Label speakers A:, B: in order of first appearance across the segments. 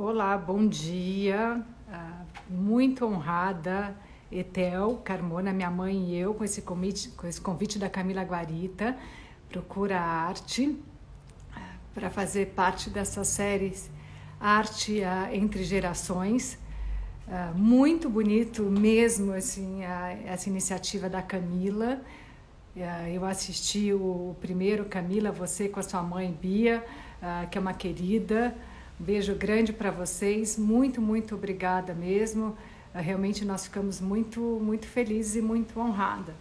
A: Olá, bom dia. Uh, muito honrada, Etel Carmona, minha mãe e eu, com esse convite, com esse convite da Camila Guarita, Procura Arte, uh, para fazer parte dessa série Arte uh, entre Gerações. muito bonito mesmo assim, essa iniciativa da Camila. eu assisti o primeiro, Camila, você com a sua mãe Bia, que é uma querida. Beijo grande para vocês. Muito, muito obrigada mesmo. Ah, realmente nós ficamos muito, muito felizes e muito honrada.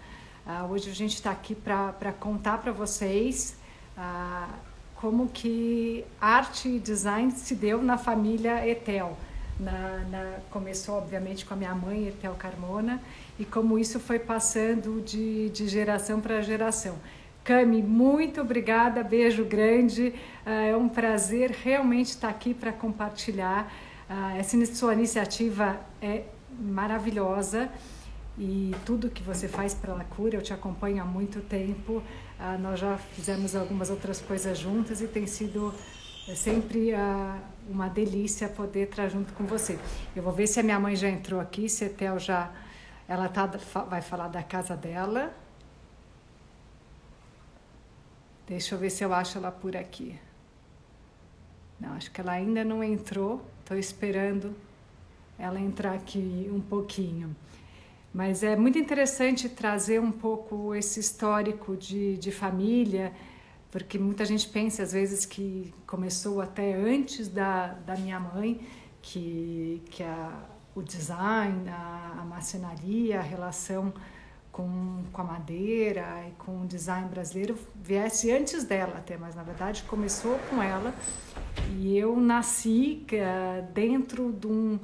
A: Uh, hoje a gente está aqui para contar para vocês uh, como que arte e design se deu na família Etel. Na, na, começou, obviamente, com a minha mãe, Etel Carmona, e como isso foi passando de, de geração para geração. Cami, muito obrigada, beijo grande. Ah, é um prazer realmente estar aqui para compartilhar. Ah, essa sua iniciativa é maravilhosa e tudo que você faz pela cura, eu te acompanho há muito tempo. Ah, nós já fizemos algumas outras coisas juntas e tem sido é sempre uma delícia poder estar junto com você. Eu vou ver se a minha mãe já entrou aqui, se a Tel já ela tá, vai falar da casa dela. Deixa eu ver se eu acho ela por aqui. Não, acho que ela ainda não entrou. Estou esperando ela entrar aqui um pouquinho. Mas é muito interessante trazer um pouco esse histórico de, de família, porque muita gente pensa às vezes que começou até antes da, da minha mãe, que, que a, o design, a, a marcenaria, a relação com, com a madeira e com o design brasileiro viesse antes dela até, mas na verdade começou com ela e eu nasci uh, dentro de um,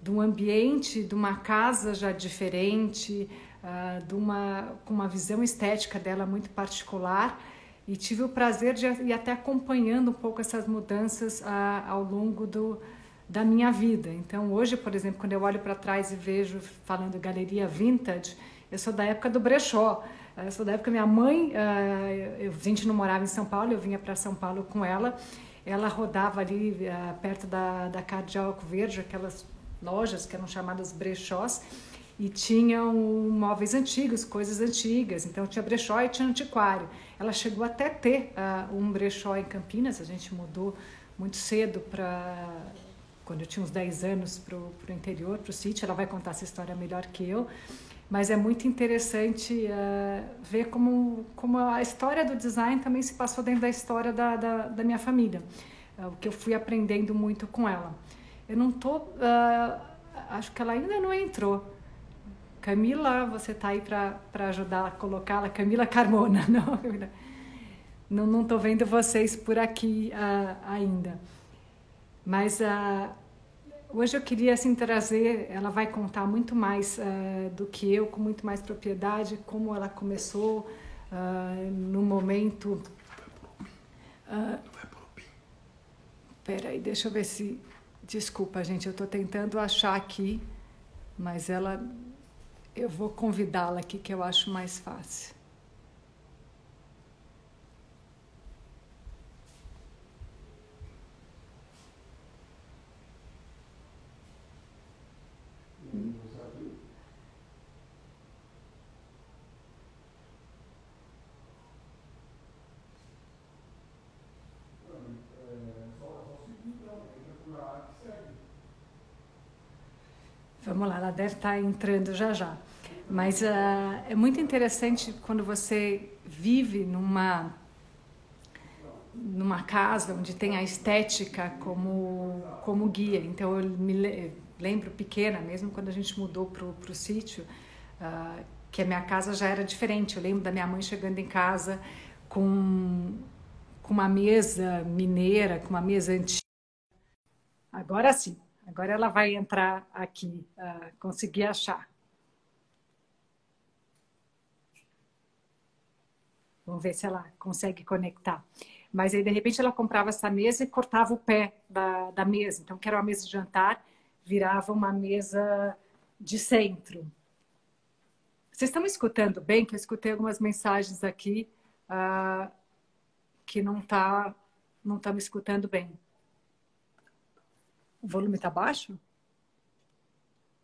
A: de um ambiente, de uma casa já diferente, uh, de uma, com uma visão estética dela muito particular e tive o prazer de ir até acompanhando um pouco essas mudanças uh, ao longo do, da minha vida. Então hoje, por exemplo, quando eu olho para trás e vejo falando galeria vintage, eu sou da época do brechó. Eu sou da época minha mãe, eh, a gente não morava em São Paulo, eu vinha para São Paulo com ela. Ela rodava ali eh, perto da, da Cardeal Verde, aquelas lojas que eram chamadas brechós, e tinham móveis antigos, coisas antigas. Então tinha brechó e tinha antiquário. Ela chegou até ter uh, um brechó em Campinas, a gente mudou muito cedo para quando eu tinha uns 10 anos para o interior, para o sítio. Ela vai contar essa história melhor que eu mas é muito interessante uh, ver como, como a história do design também se passou dentro da história da, da, da minha família, uh, o que eu fui aprendendo muito com ela. Eu não tô, uh, acho que ela ainda não entrou. Camila, você está aí para ajudar a colocá-la? Camila Carmona, não, não estou vendo vocês por aqui ainda. Mas Hoje eu queria assim trazer, ela vai contar muito mais uh, do que eu, com muito mais propriedade, como ela começou uh, no momento. Uh, Peraí, deixa eu ver se. Desculpa, gente, eu estou tentando achar aqui, mas ela. Eu vou convidá-la aqui, que eu acho mais fácil. Vamos lá, ela deve estar entrando já já. Mas uh, é muito interessante quando você vive numa numa casa onde tem a estética como como guia. Então eu me lembro pequena, mesmo quando a gente mudou para o sítio, uh, que a minha casa já era diferente. Eu lembro da minha mãe chegando em casa com com uma mesa mineira, com uma mesa antiga. Agora sim. Agora ela vai entrar aqui, uh, conseguir achar. Vamos ver se ela consegue conectar. Mas aí, de repente, ela comprava essa mesa e cortava o pé da, da mesa. Então, que era uma mesa de jantar, virava uma mesa de centro. Vocês estão me escutando bem? Que eu escutei algumas mensagens aqui uh, que não está não tá me escutando bem. O volume está baixo?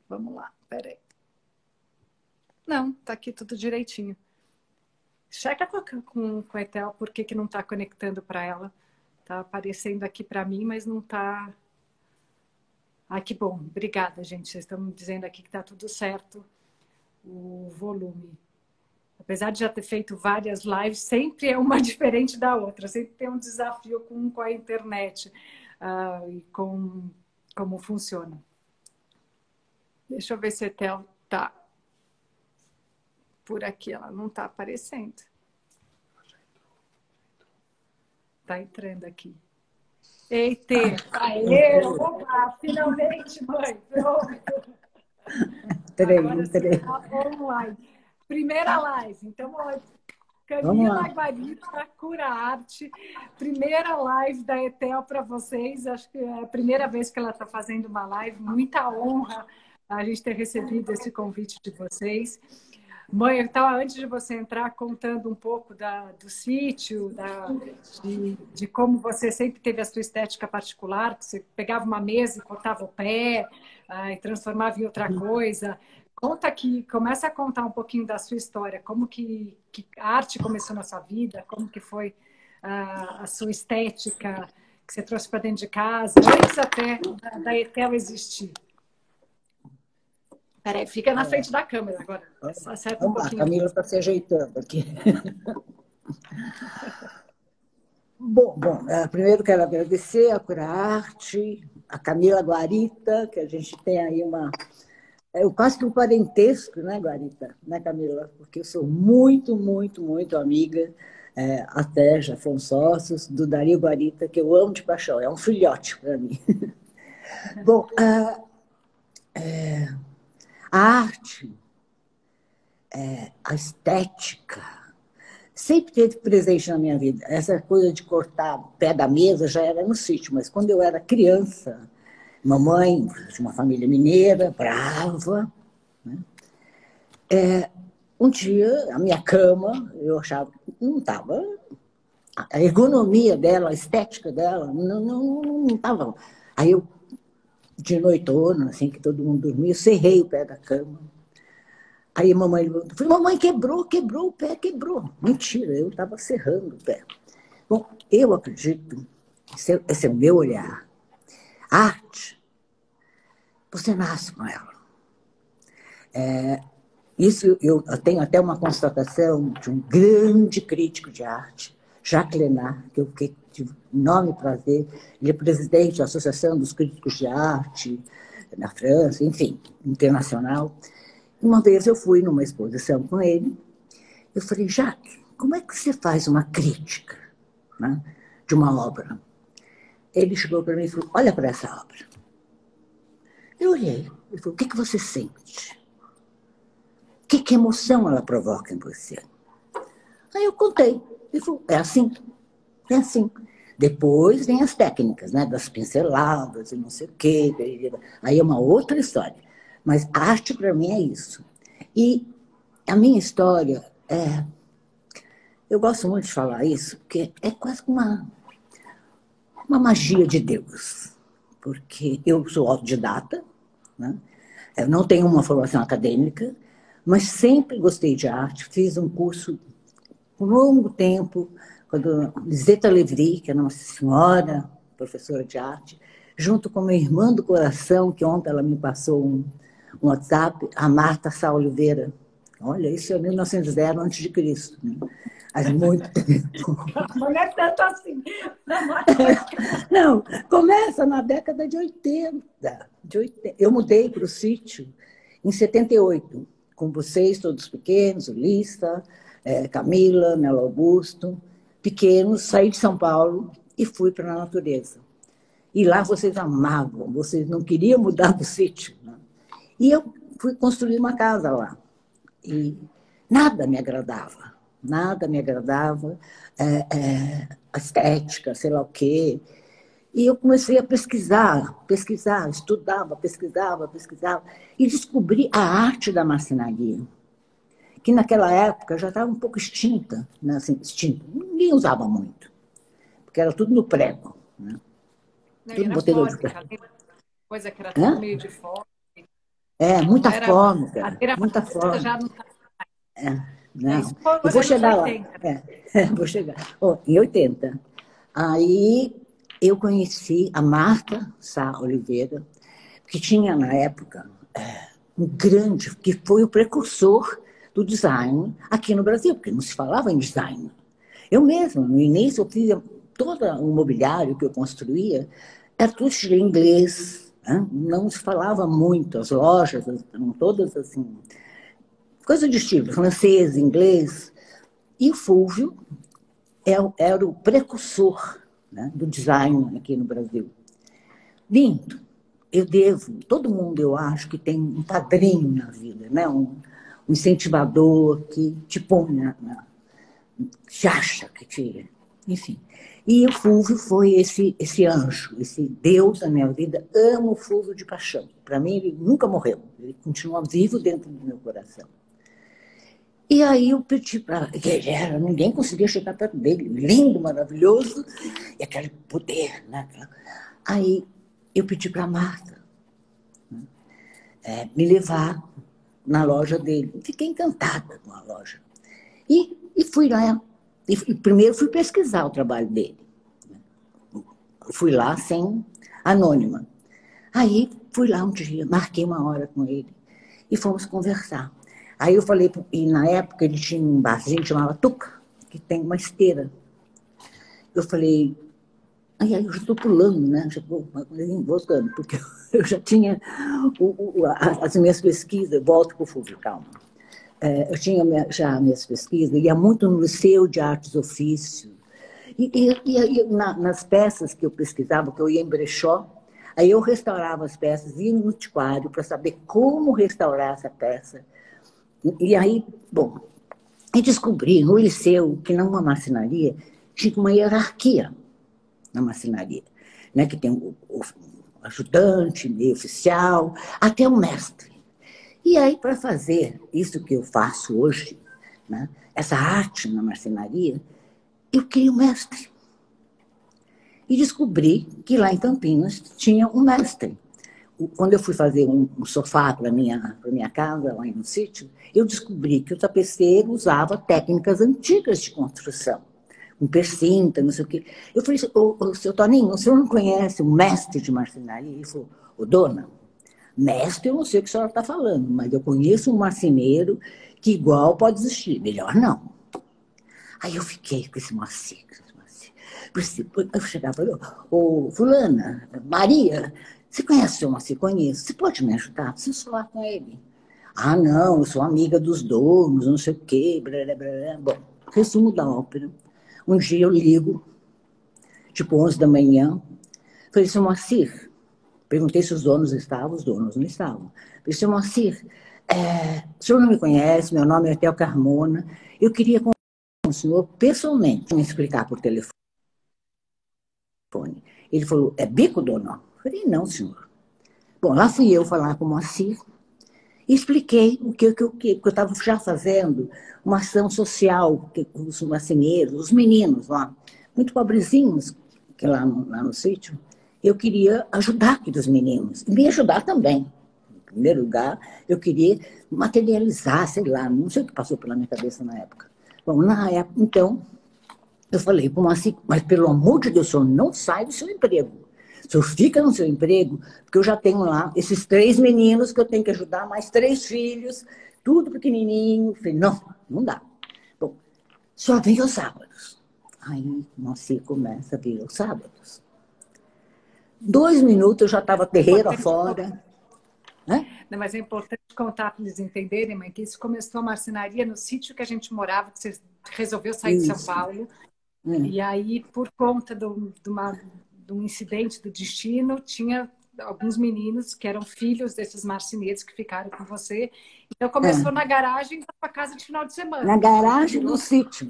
A: Vamos lá, peraí. Não, tá aqui tudo direitinho. Checa com, com, com a Etel por que, que não está conectando para ela. Tá aparecendo aqui para mim, mas não está. Ah, que bom. Obrigada, gente. Vocês estão dizendo aqui que está tudo certo o volume. Apesar de já ter feito várias lives, sempre é uma diferente da outra. Sempre tem um desafio com, com a internet uh, e com como funciona. Deixa eu ver se a Etel tá por aqui. Ela não está aparecendo. Está entrando aqui. Eita! Aê! Opa! Finalmente, mãe! Pronto!
B: Entrei, entrei.
A: Online. Primeira live. Então, Camila Guarita, Cura Arte. Primeira live da Etel para vocês. Acho que é a primeira vez que ela está fazendo uma live. Muita honra a gente ter recebido esse convite de vocês. Mãe, eu estava antes de você entrar contando um pouco da, do sítio, da, de, de, como você sempre teve a sua estética particular, que você pegava uma mesa e cortava o pé ah, e transformava em outra coisa. Conta aqui, começa a contar um pouquinho da sua história, como que, que a arte começou na sua vida, como que foi ah, a sua estética que você trouxe para dentro de casa, antes até da, da Etel existir. Peraí, fica na frente da câmera agora.
B: Acerta Vamos um lá, a Camila está se ajeitando aqui. bom, bom, é, primeiro quero agradecer a Cura Arte, a Camila Guarita, que a gente tem aí uma. É quase que um parentesco, né, Guarita? Né, Camila? Porque eu sou muito, muito, muito amiga, é, até já fomos sócios, do Dario Guarita, que eu amo de paixão. É um filhote para mim. bom, uh, é, a arte, é, a estética, sempre teve presente na minha vida. Essa coisa de cortar pé da mesa já era no sítio, mas quando eu era criança, mamãe de uma família mineira, brava, né? é, um dia a minha cama, eu achava que não estava. A ergonomia dela, a estética dela, não estava. Não, não Aí eu de noitona, assim, que todo mundo dormia, eu o pé da cama. Aí a mamãe falou, mamãe, quebrou, quebrou o pé, quebrou. Mentira, eu estava serrando o pé. Bom, eu acredito, esse é, esse é o meu olhar. Arte, você nasce com ela. É, isso eu, eu tenho até uma constatação de um grande crítico de arte, Jacques Lenard, que eu fiquei tive enorme prazer. Ele é presidente da Associação dos Críticos de Arte na França, enfim, internacional. Uma vez eu fui numa exposição com ele, eu falei, Jacques, como é que você faz uma crítica né, de uma obra? Ele chegou para mim e falou, olha para essa obra. Eu olhei, ele falou, o que, que você sente? Que, que emoção ela provoca em você? Aí eu contei. Ele falou, é assim, é assim. Depois vem as técnicas, né? Das pinceladas e não sei o quê. Aí é uma outra história. Mas arte para mim é isso. E a minha história é. Eu gosto muito de falar isso, porque é quase uma, uma magia de Deus. Porque eu sou autodidata, né? eu não tenho uma formação acadêmica, mas sempre gostei de arte, fiz um curso por um longo tempo quando Liseta Levry, que é uma senhora, professora de arte, junto com minha irmã do coração, que ontem ela me passou um, um WhatsApp, a Marta Sá Oliveira. Olha, isso é 1900 antes de Cristo. Né? Faz muito tempo.
A: Não é tanto assim.
B: Não, começa na década de 80. De 80. Eu mudei para o sítio em 78, com vocês, todos pequenos, Lista, é, Camila, Nelo Augusto pequeno, saí de São Paulo e fui para a natureza. E lá vocês amavam, vocês não queriam mudar do sítio. Né? E eu fui construir uma casa lá. E nada me agradava, nada me agradava, é, é, estética, sei lá o quê. E eu comecei a pesquisar, pesquisar, estudava, pesquisava, pesquisava, e descobri a arte da marcenaria que naquela época já estava um pouco extinta, né? assim, extinta. Ninguém usava muito, porque era tudo no prego. Né?
A: Não, tudo botão de prego. coisa que era tudo meio de fome.
B: É, muita fome, cara. Muita fome. Já não é, não. Eu vou chegar lá. É, é, vou chegar. Oh, em 80. Aí eu conheci a Marta Sá Oliveira, que tinha na época é, um grande, que foi o precursor do design aqui no Brasil, porque não se falava em design. Eu mesma, no início, eu fiz todo o mobiliário que eu construía, era tudo em inglês, né? não se falava muito, as lojas eram todas assim, coisa de estilo, francês, inglês. E o Fulvio é era o precursor né, do design aqui no Brasil. Lindo. Eu devo, todo mundo eu acho que tem um padrinho na vida, né? um, um incentivador que te põe na, na, que acha que te. Enfim. E o Fulvio foi esse, esse anjo, esse Deus da minha vida. Amo o Fulvio de paixão. Para mim, ele nunca morreu. Ele continua vivo dentro do meu coração. E aí eu pedi para. Ele era, ninguém conseguia chegar perto dele. Lindo, maravilhoso, e aquele poder. Né? Aí eu pedi para a Marta né? é, me levar na loja dele. Fiquei encantada com a loja. E, e fui lá. E, e primeiro fui pesquisar o trabalho dele. Fui lá sem anônima. Aí fui lá um dia, marquei uma hora com ele e fomos conversar. Aí eu falei, e na época ele tinha um barzinho que chamava Tuca, que tem uma esteira. Eu falei, aí eu já estou pulando, né? Já estou voltando, porque eu já tinha o, o, as minhas pesquisas, volto para o Fulvio, calma. É, eu tinha já minhas pesquisas, ia muito no Liceu de Artes Ofício. E, e, e na, nas peças que eu pesquisava, que eu ia em brechó, aí eu restaurava as peças, ia no antiquário para saber como restaurar essa peça e aí, bom, e descobri no liceu que numa marcenaria tinha uma hierarquia na marcenaria, né? que tem o, o ajudante, meio oficial, até o mestre. E aí, para fazer isso que eu faço hoje, né? essa arte na marcenaria, eu queria um mestre. E descobri que lá em Campinas tinha um mestre quando eu fui fazer um, um sofá para minha para minha casa lá no sítio, eu descobri que o tapeceiro usava técnicas antigas de construção, um percinta, não sei o quê. Eu falei, ô, ô, seu Toninho, o senhor não conhece o mestre de marcenaria? Ele falou, ô dona, mestre eu não sei o que a senhora está falando, mas eu conheço um marceneiro que igual pode existir, melhor não. Aí eu fiquei com esse marceneiro. Eu chegava e falei, ô, fulana, Maria, você conhece o Moacir? Conheço. Você pode me ajudar? Preciso falar com ele. Ah, não, eu sou amiga dos donos, não sei o quê. Blá, blá, blá. Bom, resumo da ópera. Um dia eu ligo, tipo 11 da manhã. Falei, seu Moacir, perguntei se os donos estavam, os donos não estavam. Falei, seu Moacir, é, o senhor não me conhece, meu nome é Etel Carmona. Eu queria com o senhor pessoalmente me explicar por telefone. Ele falou, é bico, dona? Falei, não, senhor. Bom, lá fui eu falar com o Moacir e expliquei o que, que, que eu estava já fazendo, uma ação social com os marceneiros, os meninos lá, muito pobrezinhos, que lá no, lá no sítio. Eu queria ajudar aqueles meninos e me ajudar também. Em primeiro lugar, eu queria materializar, sei lá, não sei o que passou pela minha cabeça na época. Bom, na época, então, eu falei para o Moacir, mas pelo amor de Deus, o senhor não sai do seu emprego. O senhor fica no seu emprego, porque eu já tenho lá esses três meninos que eu tenho que ajudar, mais três filhos, tudo pequenininho. Falei, não, não dá. Bom, só vem os sábados. Aí Moacir começa a vir os sábados. Dois minutos eu já estava terreiro afora.
A: Não, mas é importante contar para eles entenderem, mãe, que isso começou a marcenaria no sítio que a gente morava, que você resolveu sair isso. de São Paulo. Hum. E aí, por conta do, de uma um incidente do destino, tinha alguns meninos que eram filhos desses marceneiros que ficaram com você. Então começou é. na garagem da casa de final de semana.
B: Na garagem do sítio.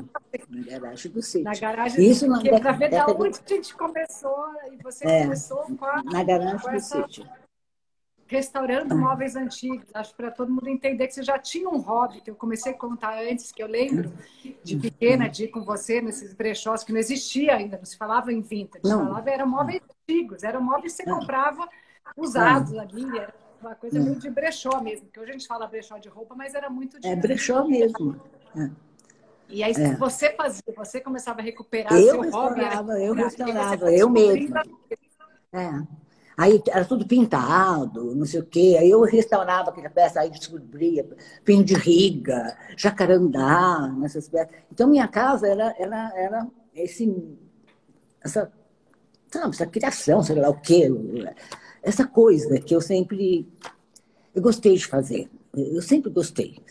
B: Na garagem do sítio.
A: Na garagem Isso do sítio. Para ver de onde a gente começou e você é. começou com a,
B: Na garagem do essa... sítio
A: restaurando móveis antigos. Acho para todo mundo entender que você já tinha um hobby, que eu comecei a contar antes, que eu lembro de pequena, de ir com você nesses brechós, que não existia ainda, não se falava em vintage, não. falava eram móveis antigos, eram móveis que você comprava usados é. ali, era uma coisa é. muito de brechó mesmo, porque hoje a gente fala brechó de roupa, mas era muito de.
B: É brechó mesmo. É.
A: E aí é. você fazia, você começava a recuperar
B: eu seu hobby. Era... Eu restaurava, eu mesma. É. Aí era tudo pintado, não sei o quê. Aí eu restaurava aquela peça, aí descobria pin de riga, jacarandá, nessas peças. Então, minha casa era, era, era esse, essa, sabe, essa criação, sei lá o quê, essa coisa que eu sempre eu gostei de fazer. Eu sempre gostei.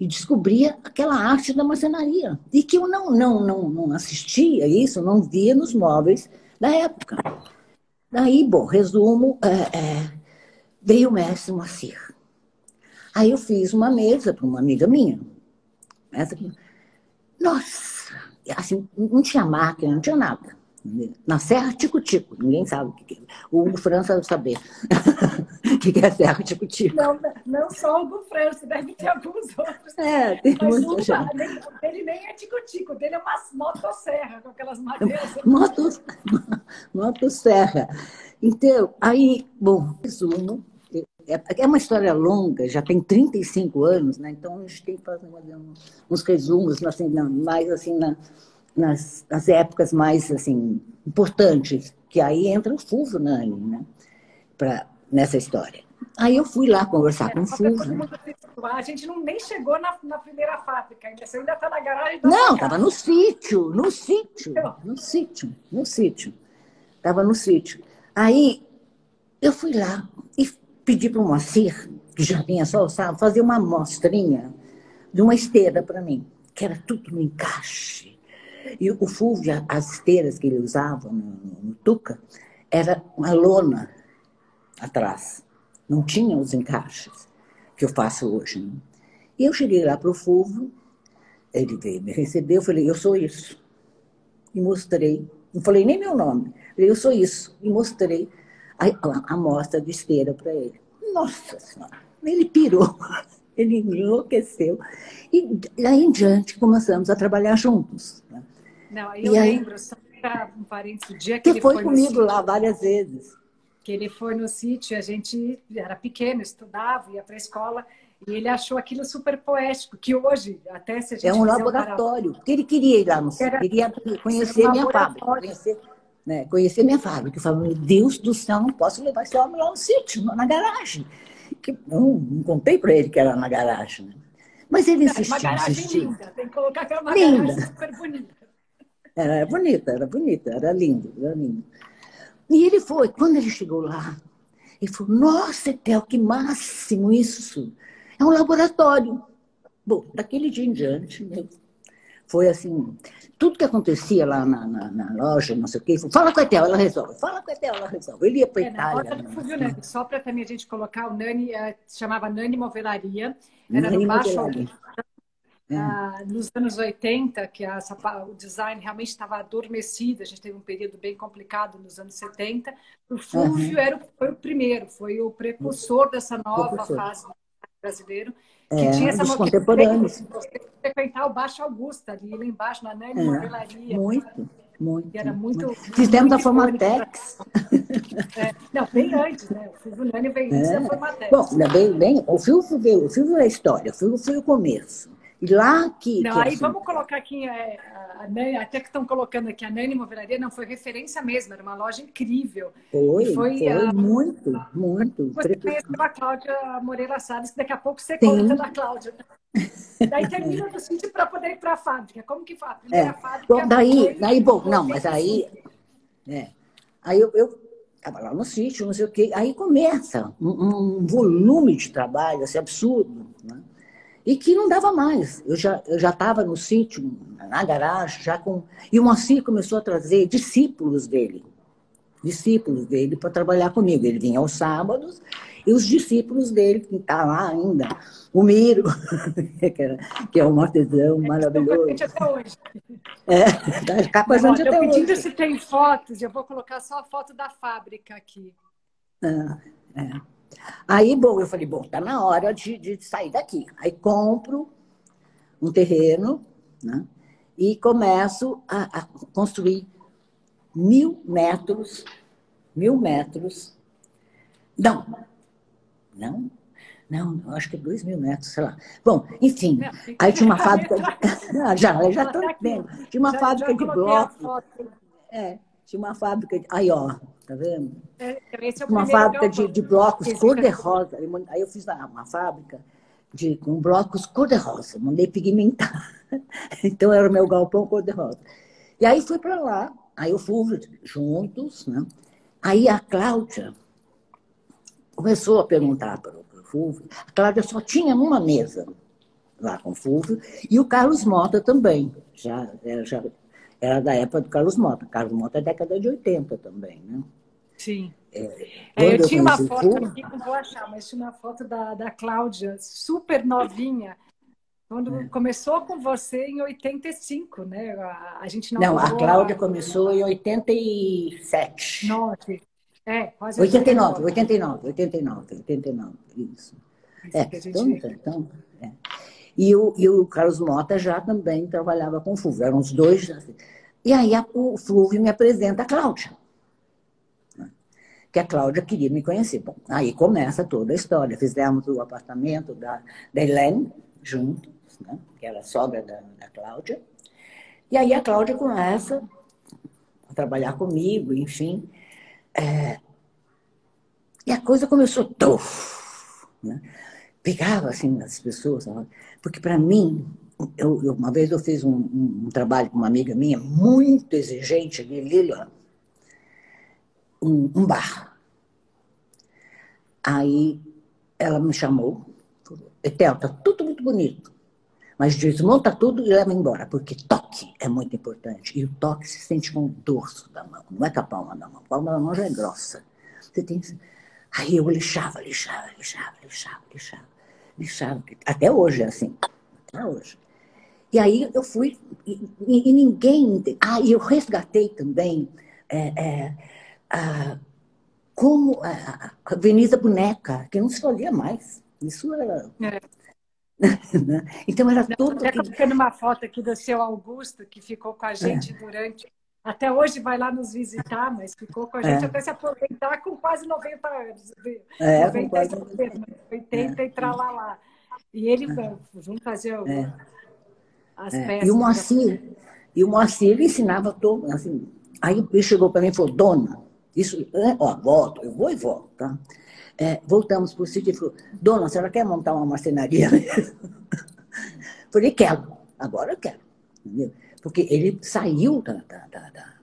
B: E descobria aquela arte da marcenaria. E que eu não, não, não, não assistia isso, não via nos móveis da época. Daí, bom, resumo, é, é, veio o mestre Moacir. Aí eu fiz uma mesa para uma amiga minha. Nossa, assim, não tinha máquina, não tinha nada. Na Serra Tico-Tico, ninguém sabe o que é. O Hugo França deve saber o que é Serra Tico-Tico.
A: Não, não só o Hugo França, deve ter alguns outros.
B: É, tem
A: Mas
B: muita
A: gente. Ele nem é Tico-Tico, dele é uma motosserra com aquelas madeiras.
B: Motos, motosserra. Então, aí, bom, resumo. É, é uma história longa, já tem 35 anos, né? Então a gente tem que fazer uns resumos, assim, mais assim, na, nas, nas épocas mais assim importantes, que aí entra o Fulvio Nani, né? Pra, nessa história. Aí eu fui lá conversar é, com o Fulvio. Né?
A: A gente não, nem chegou na, na primeira fábrica, ainda você ainda está na garagem.
B: Não, estava no sítio, no sítio, no sítio, no sítio. Estava no sítio. Aí eu fui lá e pedi para o Moacir, que já vinha só, fazer uma amostrinha de uma esteira para mim, que era tudo no encaixe e o Fulvio, as esteiras que ele usava no, no Tuca, era uma lona atrás. Não tinha os encaixes que eu faço hoje. Né? E eu cheguei lá para o Fulvio, ele veio me receber, eu falei, eu sou isso. E mostrei. Não falei nem meu nome. Falei, eu sou isso. E mostrei a, a amostra de esteira para ele. Nossa Senhora! Ele pirou. Ele enlouqueceu. E daí em diante começamos a trabalhar juntos. Né?
A: Não, aí eu aí, lembro, só para um parênteses, o dia que,
B: que
A: ele
B: foi, foi comigo sítio, lá várias vezes.
A: Que ele foi no sítio, a gente era pequeno, estudava, ia para a escola, e ele achou aquilo super poético, que hoje, até se a gente.
B: É um laboratório, porque ele queria ir lá no sítio, queria conhecer minha fábrica, conhecer, né, conhecer minha fábrica. Eu falava, meu Deus do céu, não posso levar esse homem lá no sítio, na garagem. Que, não, não contei para ele que era na garagem. Né? Mas ele insistiu, é uma garagem insistiu.
A: linda, tem que colocar que é uma linda. garagem super bonita.
B: Era bonita, era bonita, era lindo, era lindo. E ele foi, quando ele chegou lá, ele falou, nossa, Etel, que máximo isso! É um laboratório. Bom, daquele dia em diante, né, foi assim, tudo que acontecia lá na, na, na loja, não sei o quê, fala com a Etel, ela resolve, fala com a Etel, ela resolve. Ele ia para a é, Itália.
A: Né? Nani, só para também a gente colocar, o Nani uh, chamava Nani Movelaria, era Nani no Baixo é. Ah, nos anos 80, que a, o design realmente estava adormecido, a gente teve um período bem complicado nos anos 70, o Fulvio uhum. era, foi o primeiro, foi o precursor dessa nova fase brasileiro, que é, tinha essa
B: contemporâneos.
A: Você frequentar o Baixo Augusta, ali lá embaixo, na Nani é, Modelaria.
B: Muito. Muito.
A: era muito.
B: Fizemos a Formatex.
A: É, não, bem antes, né? O Fulvio Nani veio antes é. da Formatex.
B: Bom, bem, bem, o Fulvio veio, o Fulvio é a história, o Fulvio foi o começo. E lá que.
A: Não,
B: que
A: aí assim... vamos colocar aqui, é, a até que estão colocando aqui, a Nani Movelaria não foi referência mesmo, era uma loja incrível.
B: Foi, foi, foi a, muito, a, muito.
A: Você conheceu a Cláudia Moreira Salles, que daqui a pouco você Sim. conta da Cláudia. daí termina no sítio para poder ir para a fábrica. Como que faz?
B: É. Fábrica, bom, daí, daí, bom, não, mas aí. É, aí eu, eu estava lá no sítio, não sei o quê. Aí começa um, um volume de trabalho assim, absurdo. Né? E que não dava mais. Eu já eu já estava no sítio, na garagem, já com e o Moacir começou a trazer discípulos dele, discípulos dele para trabalhar comigo. Ele vinha aos sábados e os discípulos dele que está lá ainda, o Miro, que é um artesão é maravilhoso.
A: até hoje.
B: É, tá capa
A: Não, até pedindo se tem fotos, eu vou colocar só a foto da fábrica aqui.
B: Ah, é. Aí, bom, eu falei, bom, tá na hora de, de sair daqui. Aí compro um terreno, né? E começo a, a construir mil metros, mil metros Não. Não? Não, acho que é dois mil metros, sei lá. Bom, enfim, não, aí tinha uma fábrica de... já, já estou vendo. Tinha uma já, fábrica já de blocos. É, tinha uma fábrica de... Aí, ó, tá vendo? É, é uma fábrica de, de blocos cor-de-rosa. Aí eu fiz uma fábrica de, com blocos cor-de-rosa. Mandei pigmentar. Então era o meu galpão cor-de-rosa. E aí fui para lá. Aí eu fui juntos, né? Aí a Cláudia começou a perguntar para o Fulvio. A Cláudia só tinha uma mesa lá com o Fulvio e o Carlos Mota também. Já, já era da época do Carlos Mota. Carlos Mota é década de 80 também, né?
A: Sim. É, é, eu, tinha uma foto Fulvio, aqui, não vou achar, mas tinha uma foto da, da Cláudia, super novinha, quando é. começou com você em 85, né? A, a gente
B: não. Não, a Cláudia começou em 87.
A: Nossa, é, quase
B: 89, 89, 89, 89, isso. isso é, então, então é. E, o, e o Carlos Mota já também trabalhava com o Fulvio, eram os dois. Assim. E aí a, o Fulvio me apresenta a Cláudia. Que a Cláudia queria me conhecer. Bom, aí começa toda a história. Fizemos o apartamento da, da Helene junto né? que era sogra da, da Cláudia. E aí a Cláudia começa a trabalhar comigo, enfim. É... E a coisa começou, tuf, né? pegava assim as pessoas, porque para mim, eu, eu, uma vez eu fiz um, um, trabalho com uma amiga minha, muito exigente, de Lila, um, um bar. Aí ela me chamou, Etel, tá tudo muito bonito. Mas desmonta tudo e leva embora, porque toque é muito importante. E o toque se sente com o dorso da mão, não é com a palma da mão. A palma da mão já é grossa. Você tem Aí eu lixava, lixava, lixava, lixava, lixava, lixava. Até hoje é assim. Até hoje. E aí eu fui, e, e ninguém. Ah, e eu resgatei também é, é, a, como a, a Boneca, que não se fazia mais. Isso era. É.
A: Né? então era tudo. Estou vendo uma foto aqui do seu Augusto, que ficou com a gente é. durante. Até hoje vai lá nos visitar, mas ficou com a gente é. até se aposentar com quase 90 anos. É, 90, quase... 80 é. e tralalá. E ele é. vamos fazer é. as
B: é. peças. E o Moacir, e o Moacir ele ensinava todo. Assim, aí ele chegou para mim e falou: Dona, isso, é, ó, volto, eu vou e volto, tá? É, voltamos para o sítio e falou, dona, a senhora quer montar uma marcenaria mesmo? Falei, quero, agora eu quero. Entendeu? Porque ele saiu da, da, da, da,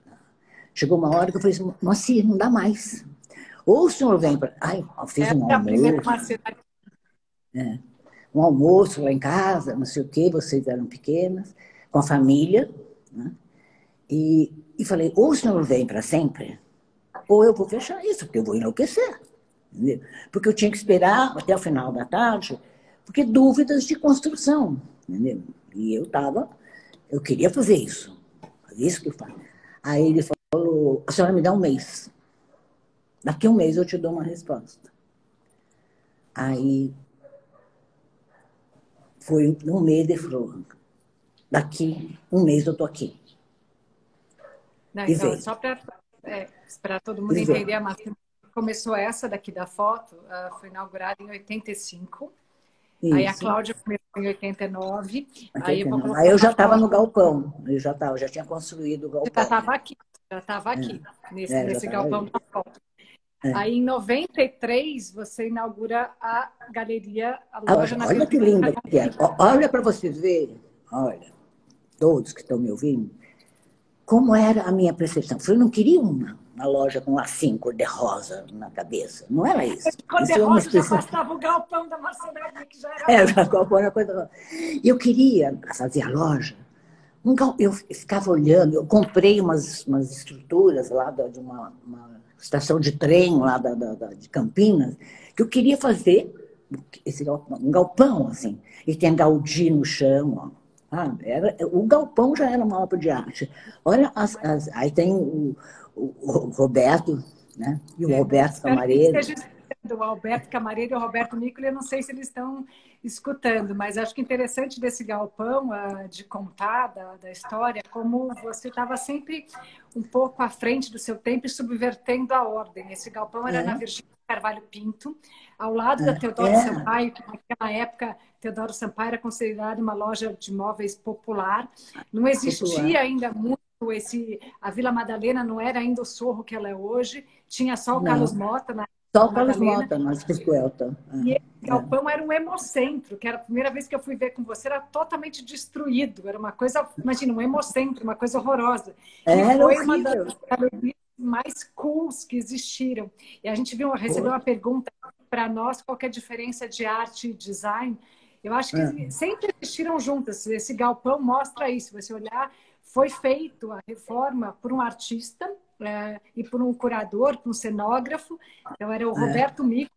B: Chegou uma hora que eu falei assim, Moacir, não dá mais. Ou o senhor vem para... Ai, fiz é um almoço. É, um almoço lá em casa, não sei o quê, vocês eram pequenas, com a família. Né? E, e falei, ou o senhor vem para sempre, ou eu vou fechar isso, porque eu vou enlouquecer. Entendeu? Porque eu tinha que esperar até o final da tarde, porque dúvidas de construção. Entendeu? E eu estava, eu queria fazer isso. Isso que eu faço. Aí ele falou, a senhora me dá um mês. Daqui a um mês eu te dou uma resposta. Aí foi um mês de falou, daqui um mês eu tô aqui.
A: Não, então, só para é, todo mundo entender a máquina começou essa daqui da foto, uh, foi inaugurada em 85. Isso. Aí a Cláudia começou em 89. 89. Aí eu,
B: aí eu já estava no galpão. Eu já tava, já tinha construído o galpão.
A: Já estava aqui, já estava aqui, é. nesse, é, nesse galpão da foto. É. Aí em 93 você inaugura a galeria, a
B: loja olha, Olha que linda que é. Olha para vocês verem, olha, todos que estão me ouvindo, como era a minha percepção. Eu não queria uma na loja com assim, cor-de-rosa na cabeça. Não era isso.
A: Cor-de-rosa é já bastava o galpão da marcenaria, que já era...
B: É, o galpão era coisa... Eu queria fazer a loja. Eu ficava olhando, eu comprei umas, umas estruturas lá de uma, uma estação de trem lá da, da, da, de Campinas, que eu queria fazer esse galpão, um galpão, assim. E tem Gaudí no chão, ó. Ah, era, o galpão já era uma obra de arte. Olha, as, as, aí tem o, o, Roberto, né? E o é, Roberto Camareiro.
A: o Alberto Camareiro e o Roberto Nicoli, eu não sei se eles estão escutando, mas acho que interessante desse galpão uh, de contar da, da história, como você estava sempre um pouco à frente do seu tempo e subvertendo a ordem. Esse galpão era é. na Virgínia Carvalho Pinto, ao lado é. da Teodoro é. Sampaio, que naquela época Teodoro Sampaio era considerada uma loja de móveis popular. Não existia popular. ainda muito esse a Vila Madalena não era ainda o sorro que ela é hoje, tinha só o não. Carlos Mota na
B: só o Carlos Mota, mas Piscuelta.
A: E esse é. galpão era um hemocentro, que era a primeira vez que eu fui ver com você, era totalmente destruído. Era uma coisa, imagina, um hemocentro, uma coisa horrorosa.
B: Era
A: e foi
B: horrível.
A: uma das mais cools que existiram. E a gente viu, recebeu uma pergunta para nós, qual é a diferença de arte e design. Eu acho que é. sempre existiram juntas. Esse galpão mostra isso. Você olhar, foi feito a reforma por um artista é, e por um curador, por um cenógrafo. Então, era o é. Roberto Mico,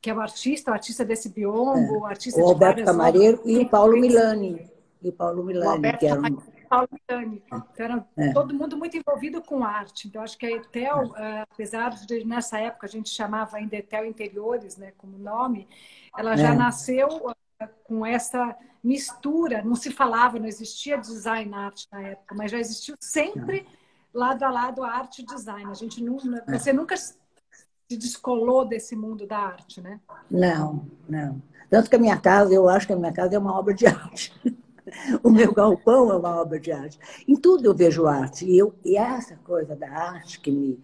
A: que é o artista, o artista desse biombo, é. o artista
B: o Roberto Camareiro e o Paulo Milani. E o Paulo Milani, que era um...
A: Paulo Milani. Então, era é. todo mundo muito envolvido com arte. Então, acho que a Etel, é. apesar de nessa época a gente chamava ainda Etel Interiores, né, como nome, ela já é. nasceu com essa mistura. Não se falava, não existia design art na época, mas já existiu sempre lado a lado a arte e design. A gente não, é. você nunca se descolou desse mundo da arte, né?
B: Não, não. Tanto que a minha casa, eu acho que a minha casa é uma obra de arte. O meu galpão é uma obra de arte. Em tudo eu vejo arte. E, eu, e essa coisa da arte que me,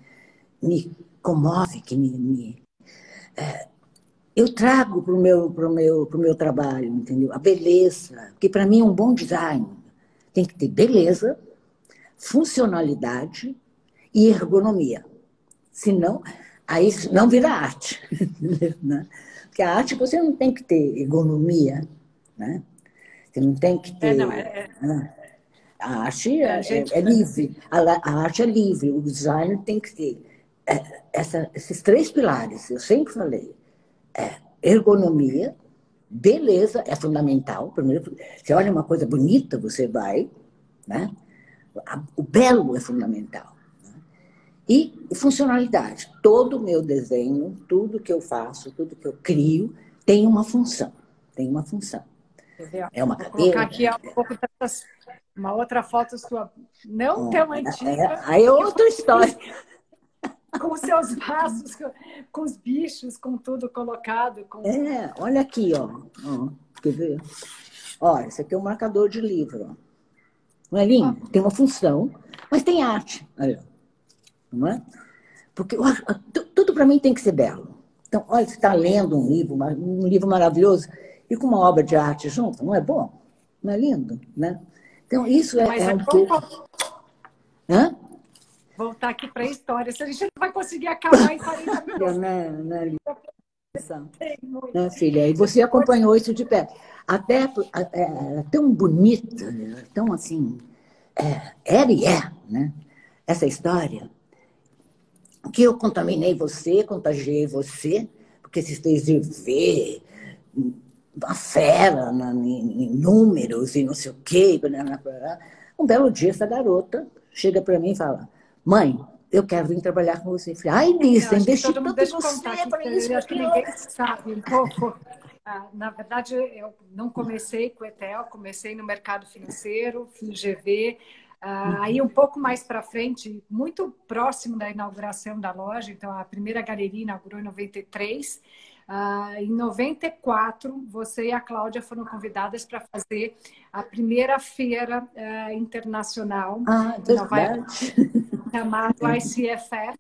B: me comove, que me. me é, eu trago para o meu, pro meu, pro meu trabalho, entendeu? A beleza. Porque para mim um bom design tem que ter beleza, funcionalidade e ergonomia. Senão, aí não vira arte. Né? Porque a arte você não tem que ter ergonomia, né? Você não tem que ter. É, não, é, é... Né? A arte é, gente... é livre. A, a, arte é livre. O design tem que ter é, essa, esses três pilares. Eu sempre falei. Ergonomia, beleza é fundamental. Primeiro, você olha uma coisa bonita, você vai, né? o belo é fundamental. Né? E funcionalidade. Todo o meu desenho, tudo que eu faço, tudo que eu crio, tem uma função. Tem uma função.
A: É uma Vou cadeira. colocar aqui um pouco dessas, uma outra foto sua, não tão antiga. É,
B: aí é outra história.
A: Com os seus vasos, com os bichos, com tudo colocado. Com...
B: É, olha aqui, ó. ó. Quer ver? Olha, esse aqui é um marcador de livro. Ó. Não é lindo? Tem uma função, mas tem arte. Aí, não é? Porque tudo para mim tem que ser belo. Então, olha, você está lendo um livro, um livro maravilhoso, e com uma obra de arte junto, não é bom? Não é lindo? Né? Então, isso é, é, é um pouco.
A: Hã? Voltar aqui para a história. Se a gente não vai conseguir acabar em 40 minutos. Não,
B: é, não, é né, filha? E você acompanhou isso de perto. Até é, é, tão bonita, tão assim, é, era e é, né? Essa história, que eu contaminei você, contagiei você, porque se fez ver uma fera na, em, em, números e não sei o quê. Um belo dia, essa garota chega para mim e fala: Mãe, eu quero vir trabalhar com você. Falei, ai, Lisa, investi tanto em você para isso.
A: Acho que ninguém sabe um pouco. Ah, na verdade, eu não comecei com o Etel, comecei no mercado financeiro, no GV. Ah, uhum. aí, um pouco mais para frente, muito próximo da inauguração da loja, então a primeira galeria inaugurou em 93. Uh, em 94, você e a Cláudia foram convidadas para fazer a primeira feira uh, internacional
B: ah, em Nova York
A: chamado ICFF.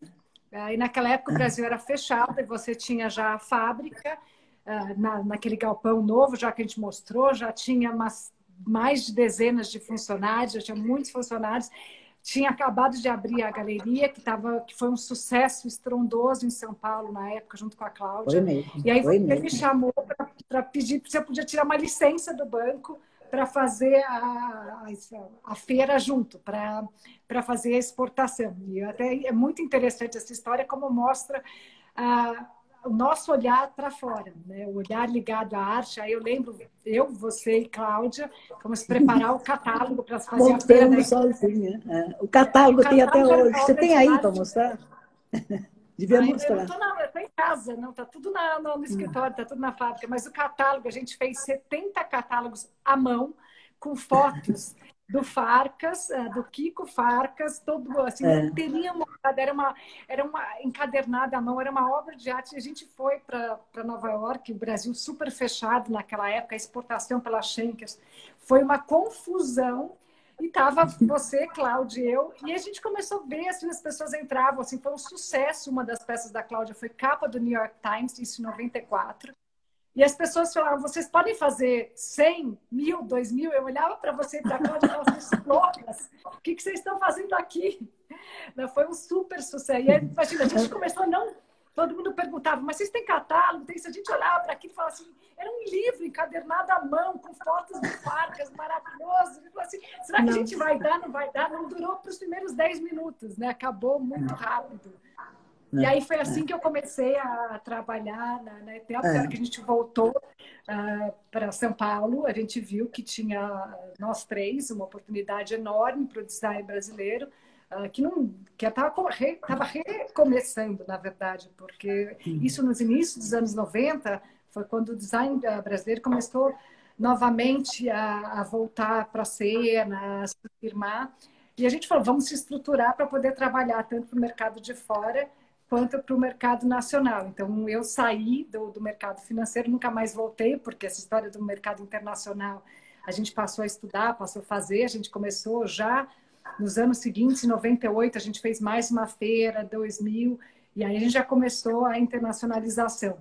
A: Uh, e naquela época o Brasil era fechado e você tinha já a fábrica uh, na, naquele galpão novo, já que a gente mostrou, já tinha umas, mais de dezenas de funcionários, já tinha muitos funcionários. Tinha acabado de abrir a galeria, que, tava, que foi um sucesso estrondoso em São Paulo na época, junto com a Cláudia. E aí você me chamou para pedir se eu podia tirar uma licença do banco para fazer a, a, a, feira junto, para fazer a exportação. E até é muito interessante essa história, como mostra a, o nosso olhar para fora, né? o olhar ligado à arte. Aí eu lembro, eu, você e Cláudia, vamos preparar o catálogo para fazer
B: Montando a. Da... sozinha. É. O catálogo, o tem até hoje. Você tem aí para mostrar? Devia mostrar. Eu
A: estou em casa, casa, não, está tudo na, no, no escritório, está tudo na fábrica, mas o catálogo, a gente fez 70 catálogos à mão, com fotos do Farcas, é, do Kiko Farcas, todo assim, é. teria montado, era uma, era uma encadernada à mão, era uma obra de arte. A gente foi para Nova York, o Brasil super fechado naquela época, a exportação pela Schenkers foi uma confusão. E tava você, Cláudia e eu, e a gente começou a ver, assim, as pessoas entravam, assim, foi um sucesso. Uma das peças da Cláudia foi capa do New York Times, isso em 94. E as pessoas falavam, vocês podem fazer 100, mil, 2 mil? Eu olhava para você e falava, vocês loucas, o que, que vocês estão fazendo aqui? Foi um super sucesso. E aí, imagina, a gente começou não... Todo mundo perguntava, mas vocês têm catálogo? Tem isso? A gente olhava para aquilo e falava assim, era um livro encadernado à mão, com fotos de farcas, maravilhoso. E assim, será que a gente vai dar, não vai dar? Não durou para os primeiros 10 minutos, né? Acabou muito rápido. E aí foi assim que eu comecei a trabalhar na, na ETEL, é. que a gente voltou uh, para São Paulo, a gente viu que tinha nós três uma oportunidade enorme para o design brasileiro, uh, que não que estava re, recomeçando, na verdade, porque isso nos inícios dos anos 90 foi quando o design brasileiro começou novamente a, a voltar para a cena, a se firmar. E a gente falou, vamos se estruturar para poder trabalhar tanto para o mercado de fora quanto para o mercado nacional. Então, eu saí do, do mercado financeiro, nunca mais voltei, porque essa história do mercado internacional a gente passou a estudar, passou a fazer, a gente começou já nos anos seguintes, em 98, a gente fez mais uma feira, 2000, e aí a gente já começou a internacionalização.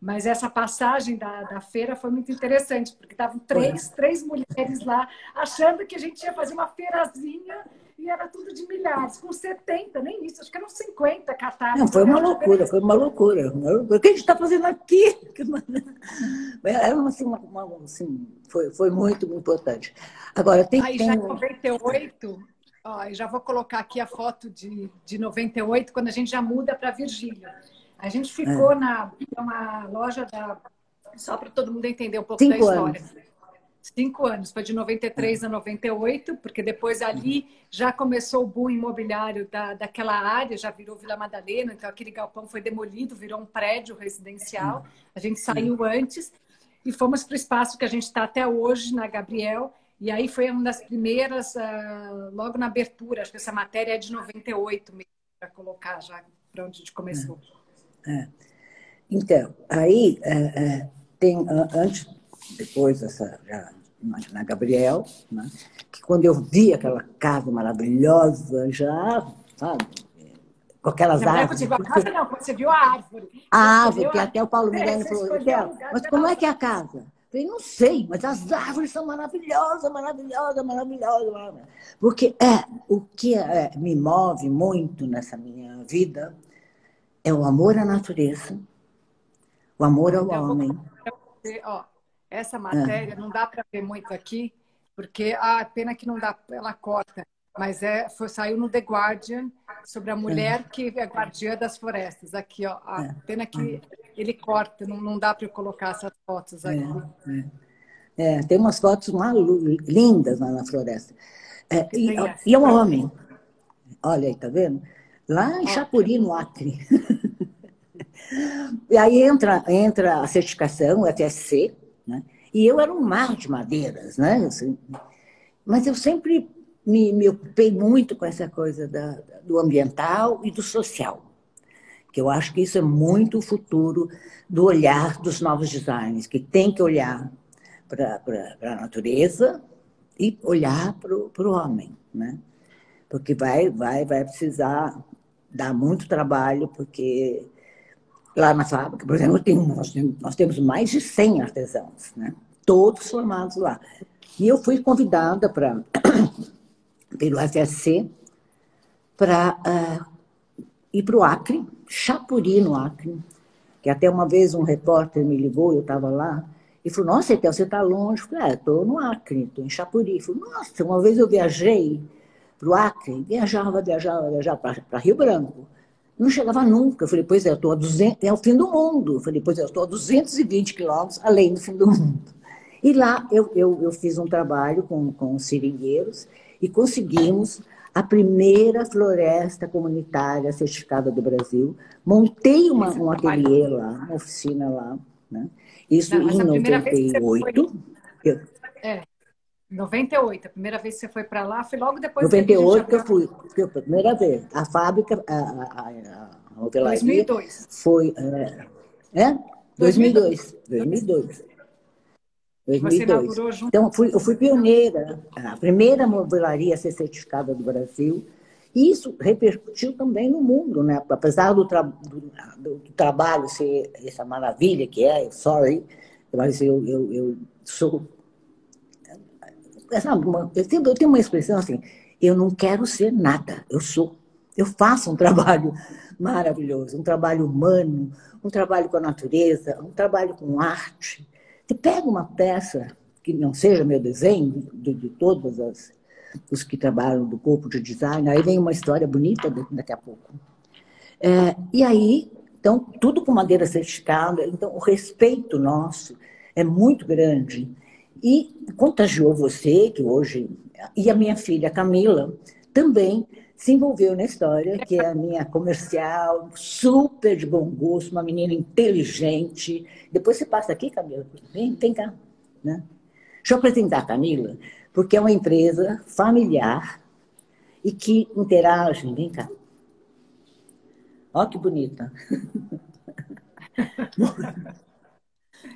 A: Mas essa passagem da, da feira foi muito interessante, porque estavam três, três mulheres lá, achando que a gente ia fazer uma feirazinha e era tudo de milhares, com 70, nem isso, acho que eram 50 catálogos.
B: Não, foi uma loucura, foi uma loucura. O que a gente está fazendo aqui? Era assim, uma, uma, assim, foi, foi muito importante. Agora, tem
A: Aí
B: tem...
A: já em 98, ó, já vou colocar aqui a foto de, de 98, quando a gente já muda para Virgília. A gente ficou é. na uma loja da. Só para todo mundo entender um pouco Cinco da história. Anos. Cinco anos, foi de 93 é. a 98, porque depois ali já começou o boom imobiliário da, daquela área, já virou Vila Madalena, então aquele galpão foi demolido, virou um prédio residencial. A gente saiu antes e fomos para o espaço que a gente está até hoje, na Gabriel, e aí foi uma das primeiras, uh, logo na abertura, acho que essa matéria é de 98 mesmo, para colocar já para onde a gente começou.
B: É. É. Então, aí é, é tem, antes depois essa, já, na Gabriel, né? que quando eu vi aquela casa maravilhosa, já, sabe, com aquelas
A: não,
B: árvores.
A: Não, a casa não, você viu a árvore.
B: A árvore, que até o Paulo Miranda falou, mas como é que é a casa? Eu falei, não sei, mas as árvores são maravilhosas, maravilhosas, maravilhosas. maravilhosas. Porque é, o que é, me move muito nessa minha vida é o amor à natureza, o amor ao então, homem.
A: Você, ó, essa matéria não dá para ver muito aqui, porque a ah, pena que não dá, ela corta. Mas é, foi, saiu no The Guardian sobre a mulher é. que é guardiã das florestas. Aqui, ó. A é. pena que ele corta, não, não dá para eu colocar essas fotos aqui.
B: É, é. tem umas fotos lindas lá na floresta. É, e, e é um homem. Olha aí, tá vendo? Lá em Chapuri, no Acre. e aí entra, entra a certificação, o FSC? E eu era um mar de madeiras, né? Assim, mas eu sempre me, me, ocupei muito com essa coisa da, do ambiental e do social, que eu acho que isso é muito o futuro do olhar dos novos designs, que tem que olhar para a natureza e olhar para o homem, né? Porque vai, vai, vai precisar dar muito trabalho, porque Lá na fábrica, por exemplo, tem, nós, nós temos mais de 100 artesãos, né? Todos formados lá. E eu fui convidada para pelo FSC para uh, ir para o Acre, Chapuri, no Acre, que até uma vez um repórter me ligou, eu estava lá, e falou, nossa, Etel, você está longe? Eu falei, é, estou no Acre, estou em Chapuri. Ele falou, nossa, uma vez eu viajei para o Acre, viajava, viajava, viajava para Rio Branco. Não chegava nunca. Eu falei, pois é, eu estou a 200, é o fim do mundo. Eu falei, pois é, eu estou a 220 quilômetros além do fim do mundo. E lá eu, eu, eu fiz um trabalho com, com os seringueiros e conseguimos a primeira floresta comunitária certificada do Brasil. Montei uma, um ateliê lá, uma oficina lá. Né? Isso Não, em 98.
A: Foi... Eu... É, 98, a primeira vez que você foi para lá, foi logo depois
B: 98 que eu fui, a primeira vez. A fábrica, a, a, a hotelaria 2002. foi... É, é? 2002. 2002. 2002. Então, fui, eu fui pioneira, a primeira mobilaria a ser certificada do Brasil. E isso repercutiu também no mundo, né? Apesar do, tra do, do, trabalho ser essa maravilha que é, sorry, mas eu, eu, eu sou. Eu tenho, eu tenho uma expressão assim: eu não quero ser nada, eu sou. Eu faço um trabalho maravilhoso, um trabalho humano, um trabalho com a natureza, um trabalho com arte. Você pega uma peça que não seja meu desenho, de, de todos as, os que trabalham do corpo de design, aí vem uma história bonita daqui a pouco. É, e aí, então, tudo com madeira certificada, então o respeito nosso é muito grande. E contagiou você, que hoje, e a minha filha Camila, também se envolveu na história, que é a minha comercial, super de bom gosto, uma menina inteligente. Depois você passa aqui, Camila, vem, vem cá. Né? Deixa eu apresentar a Camila, porque é uma empresa familiar e que interage. Vem cá. Olha que bonita.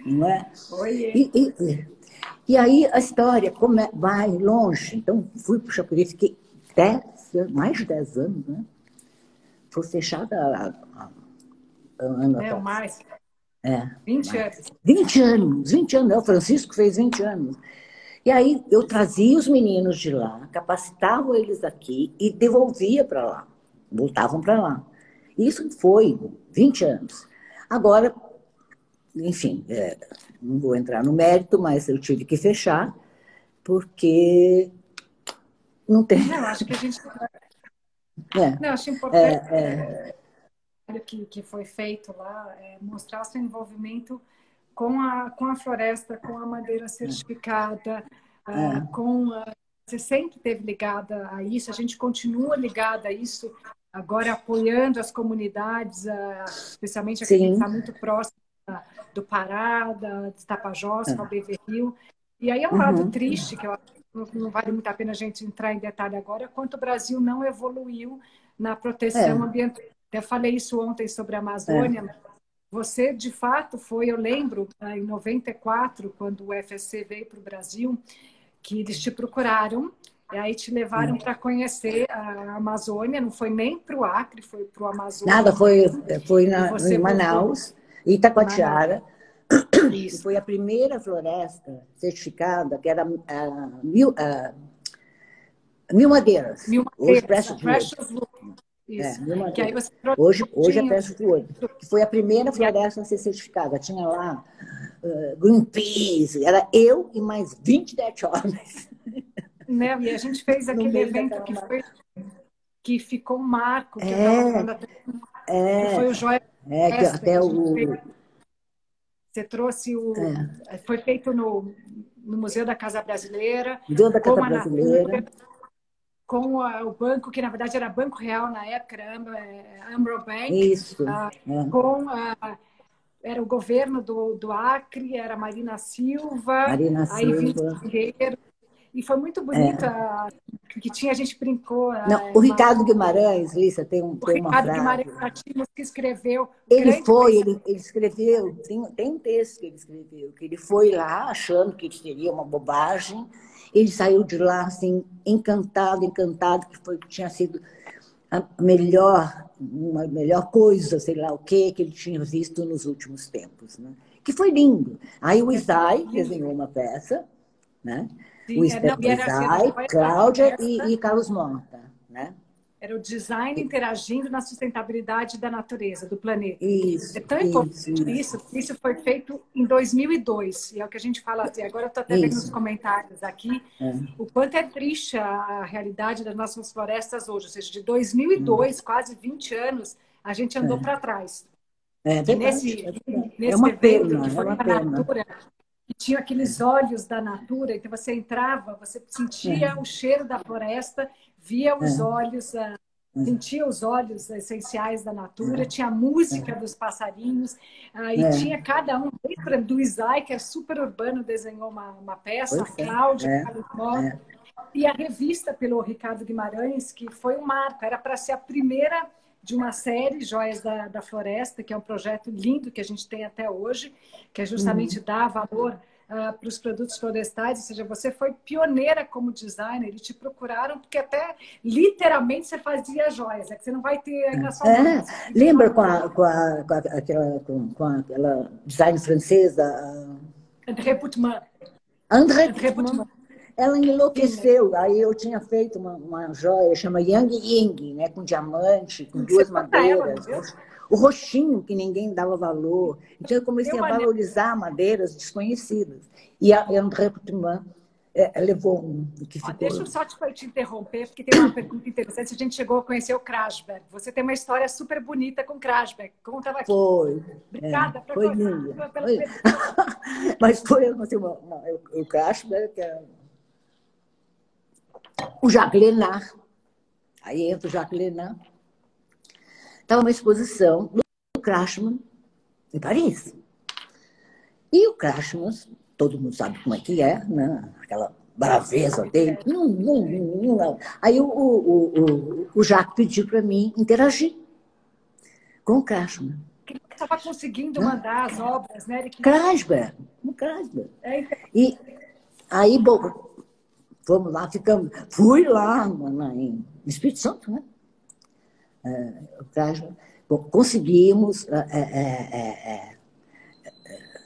B: Não é? Oi. E, e, e, aí a história como é, vai longe. Então, fui para o Chapuri, fiquei até mais de 10 anos, né? Foi fechada há,
A: ano É, mais.
B: É.
A: 20 mais. anos.
B: 20 anos, 20 anos. O Francisco fez 20 anos. E aí eu trazia os meninos de lá, capacitava eles aqui e devolvia para lá. Voltavam para lá. Isso foi 20 anos. Agora, enfim, é, não vou entrar no mérito, mas eu tive que fechar, porque não tem.
A: Não, acho que a gente é. Não, acho importante é, é... Que, que foi feito lá é mostrar seu envolvimento com a, com a floresta, com a madeira certificada, uh, com a, você sempre teve ligada a isso, a gente continua ligada a isso, agora apoiando as comunidades, uh, especialmente aqui que está muito próximo do Pará, da, de Tapajós, a Beveril. E aí é um uhum. lado triste, que eu acho não vale muito a pena a gente entrar em detalhe agora, quanto o Brasil não evoluiu na proteção é. ambiental. Até falei isso ontem sobre a Amazônia. É. Você, de fato, foi, eu lembro, em 94, quando o FSC veio para o Brasil, que eles te procuraram e aí te levaram é. para conhecer a Amazônia, não foi nem para o Acre, foi para o Amazônia.
B: Nada, foi, foi na, em Manaus, Itacoatiara. Manaus. Isso. Foi a primeira floresta certificada, que era uh, mil, uh, mil madeiras.
A: Mil madeiras. Hoje, Precious, Precious Wood.
B: Isso. É, que aí você hoje, hoje é Precious Wood. Que foi a primeira floresta a ser certificada. Tinha lá uh, Greenpeace, era eu e mais 20 dead homens.
A: Né? E a gente fez aquele evento que, foi, que ficou um marco. Que é, até, é, foi o Joia.
B: É, que até o,
A: você trouxe o. É. Foi feito no, no Museu da Casa Brasileira.
B: Museu da Casa Brasileira.
A: com a, o banco, que na verdade era Banco Real na época, era Ambro, é, Bank.
B: Isso.
A: Ah, é. Com a, era o governo do, do Acre, era Marina Silva.
B: Marina Silva.
A: E foi muito bonita, é. que tinha, a gente brincou.
B: Não, o Ricardo Guimarães, Lisa, tem, um, tem uma frase. O Ricardo
A: Guimarães que escreveu.
B: Ele foi, ele, ele, escreveu, tem, tem um texto que ele escreveu, que ele foi lá achando que seria uma bobagem, ele saiu de lá assim, encantado, encantado, que foi que tinha sido a melhor, uma melhor coisa, sei lá o que, que ele tinha visto nos últimos tempos. Né? Que foi lindo. Aí o Isai desenhou uma peça, né? Sim, o Isai, Cláudia e, e Carlos Monta, né?
A: Era o design interagindo na sustentabilidade da natureza, do planeta.
B: Isso.
A: É tão importante isso. isso. Isso foi feito em 2002. E é o que a gente fala assim. Agora eu estou até vendo nos comentários aqui é. o quanto é triste a, a, realidade das nossas florestas hoje. Ou seja, de 2002, hum. quase 20 anos, a gente andou é. para trás.
B: É verdade. Nesse, é, nesse é uma evento, pena, que foi é uma pena. Natura,
A: que tinha aqueles olhos da natura, então você entrava, você sentia é. o cheiro da floresta, via os é. olhos, uh, sentia os olhos essenciais da natura, é. tinha a música dos passarinhos, uh, e é. tinha cada um, do Isai, que é super urbano, desenhou uma, uma peça, pois a Cláudia, é. e a revista pelo Ricardo Guimarães, que foi um marco, era para ser a primeira de uma série, Joias da, da Floresta, que é um projeto lindo que a gente tem até hoje, que é justamente uhum. dar valor uh, para os produtos florestais, ou seja, você foi pioneira como designer e te procuraram porque até literalmente você fazia joias, é que você não vai ter só.
B: É, lembra com, a, com, a, com, a, aquela, com, com aquela design francesa?
A: André Putman.
B: André, André Putman. Ela enlouqueceu. Aí eu tinha feito uma, uma joia, chama Yang Ying, né? com diamante, com duas madeiras. Ela, o roxinho, que ninguém dava valor. Então eu comecei a valorizar madeiras desconhecidas. E a André Putman é, levou um que ficou...
A: Deixa eu só te, te, interromper, porque tem uma pergunta interessante. A gente chegou a conhecer o Krasberg. Você tem uma história super bonita com Krasberg. Conta aqui.
B: Foi. Obrigada. É, foi lindo. Foi. Mas foi assim, uma, uma, o Krasberg, que é o Jacques Lenard. Aí entra o Jacques Lenard. Estava uma exposição do Krashman em Paris. E o Krashman, todo mundo sabe como é que é, né? aquela braveza dele. Não, não, não, não. Aí o, o, o, o Jacques pediu para mim interagir com o Krashman.
A: Ele estava conseguindo mandar as obras, né? Ele...
B: Krasberg, o Krasberg. É, então. E aí, bom, Fomos lá, ficamos. Fui lá na, em Espírito Santo, né? É, bom, conseguimos é é, é, é,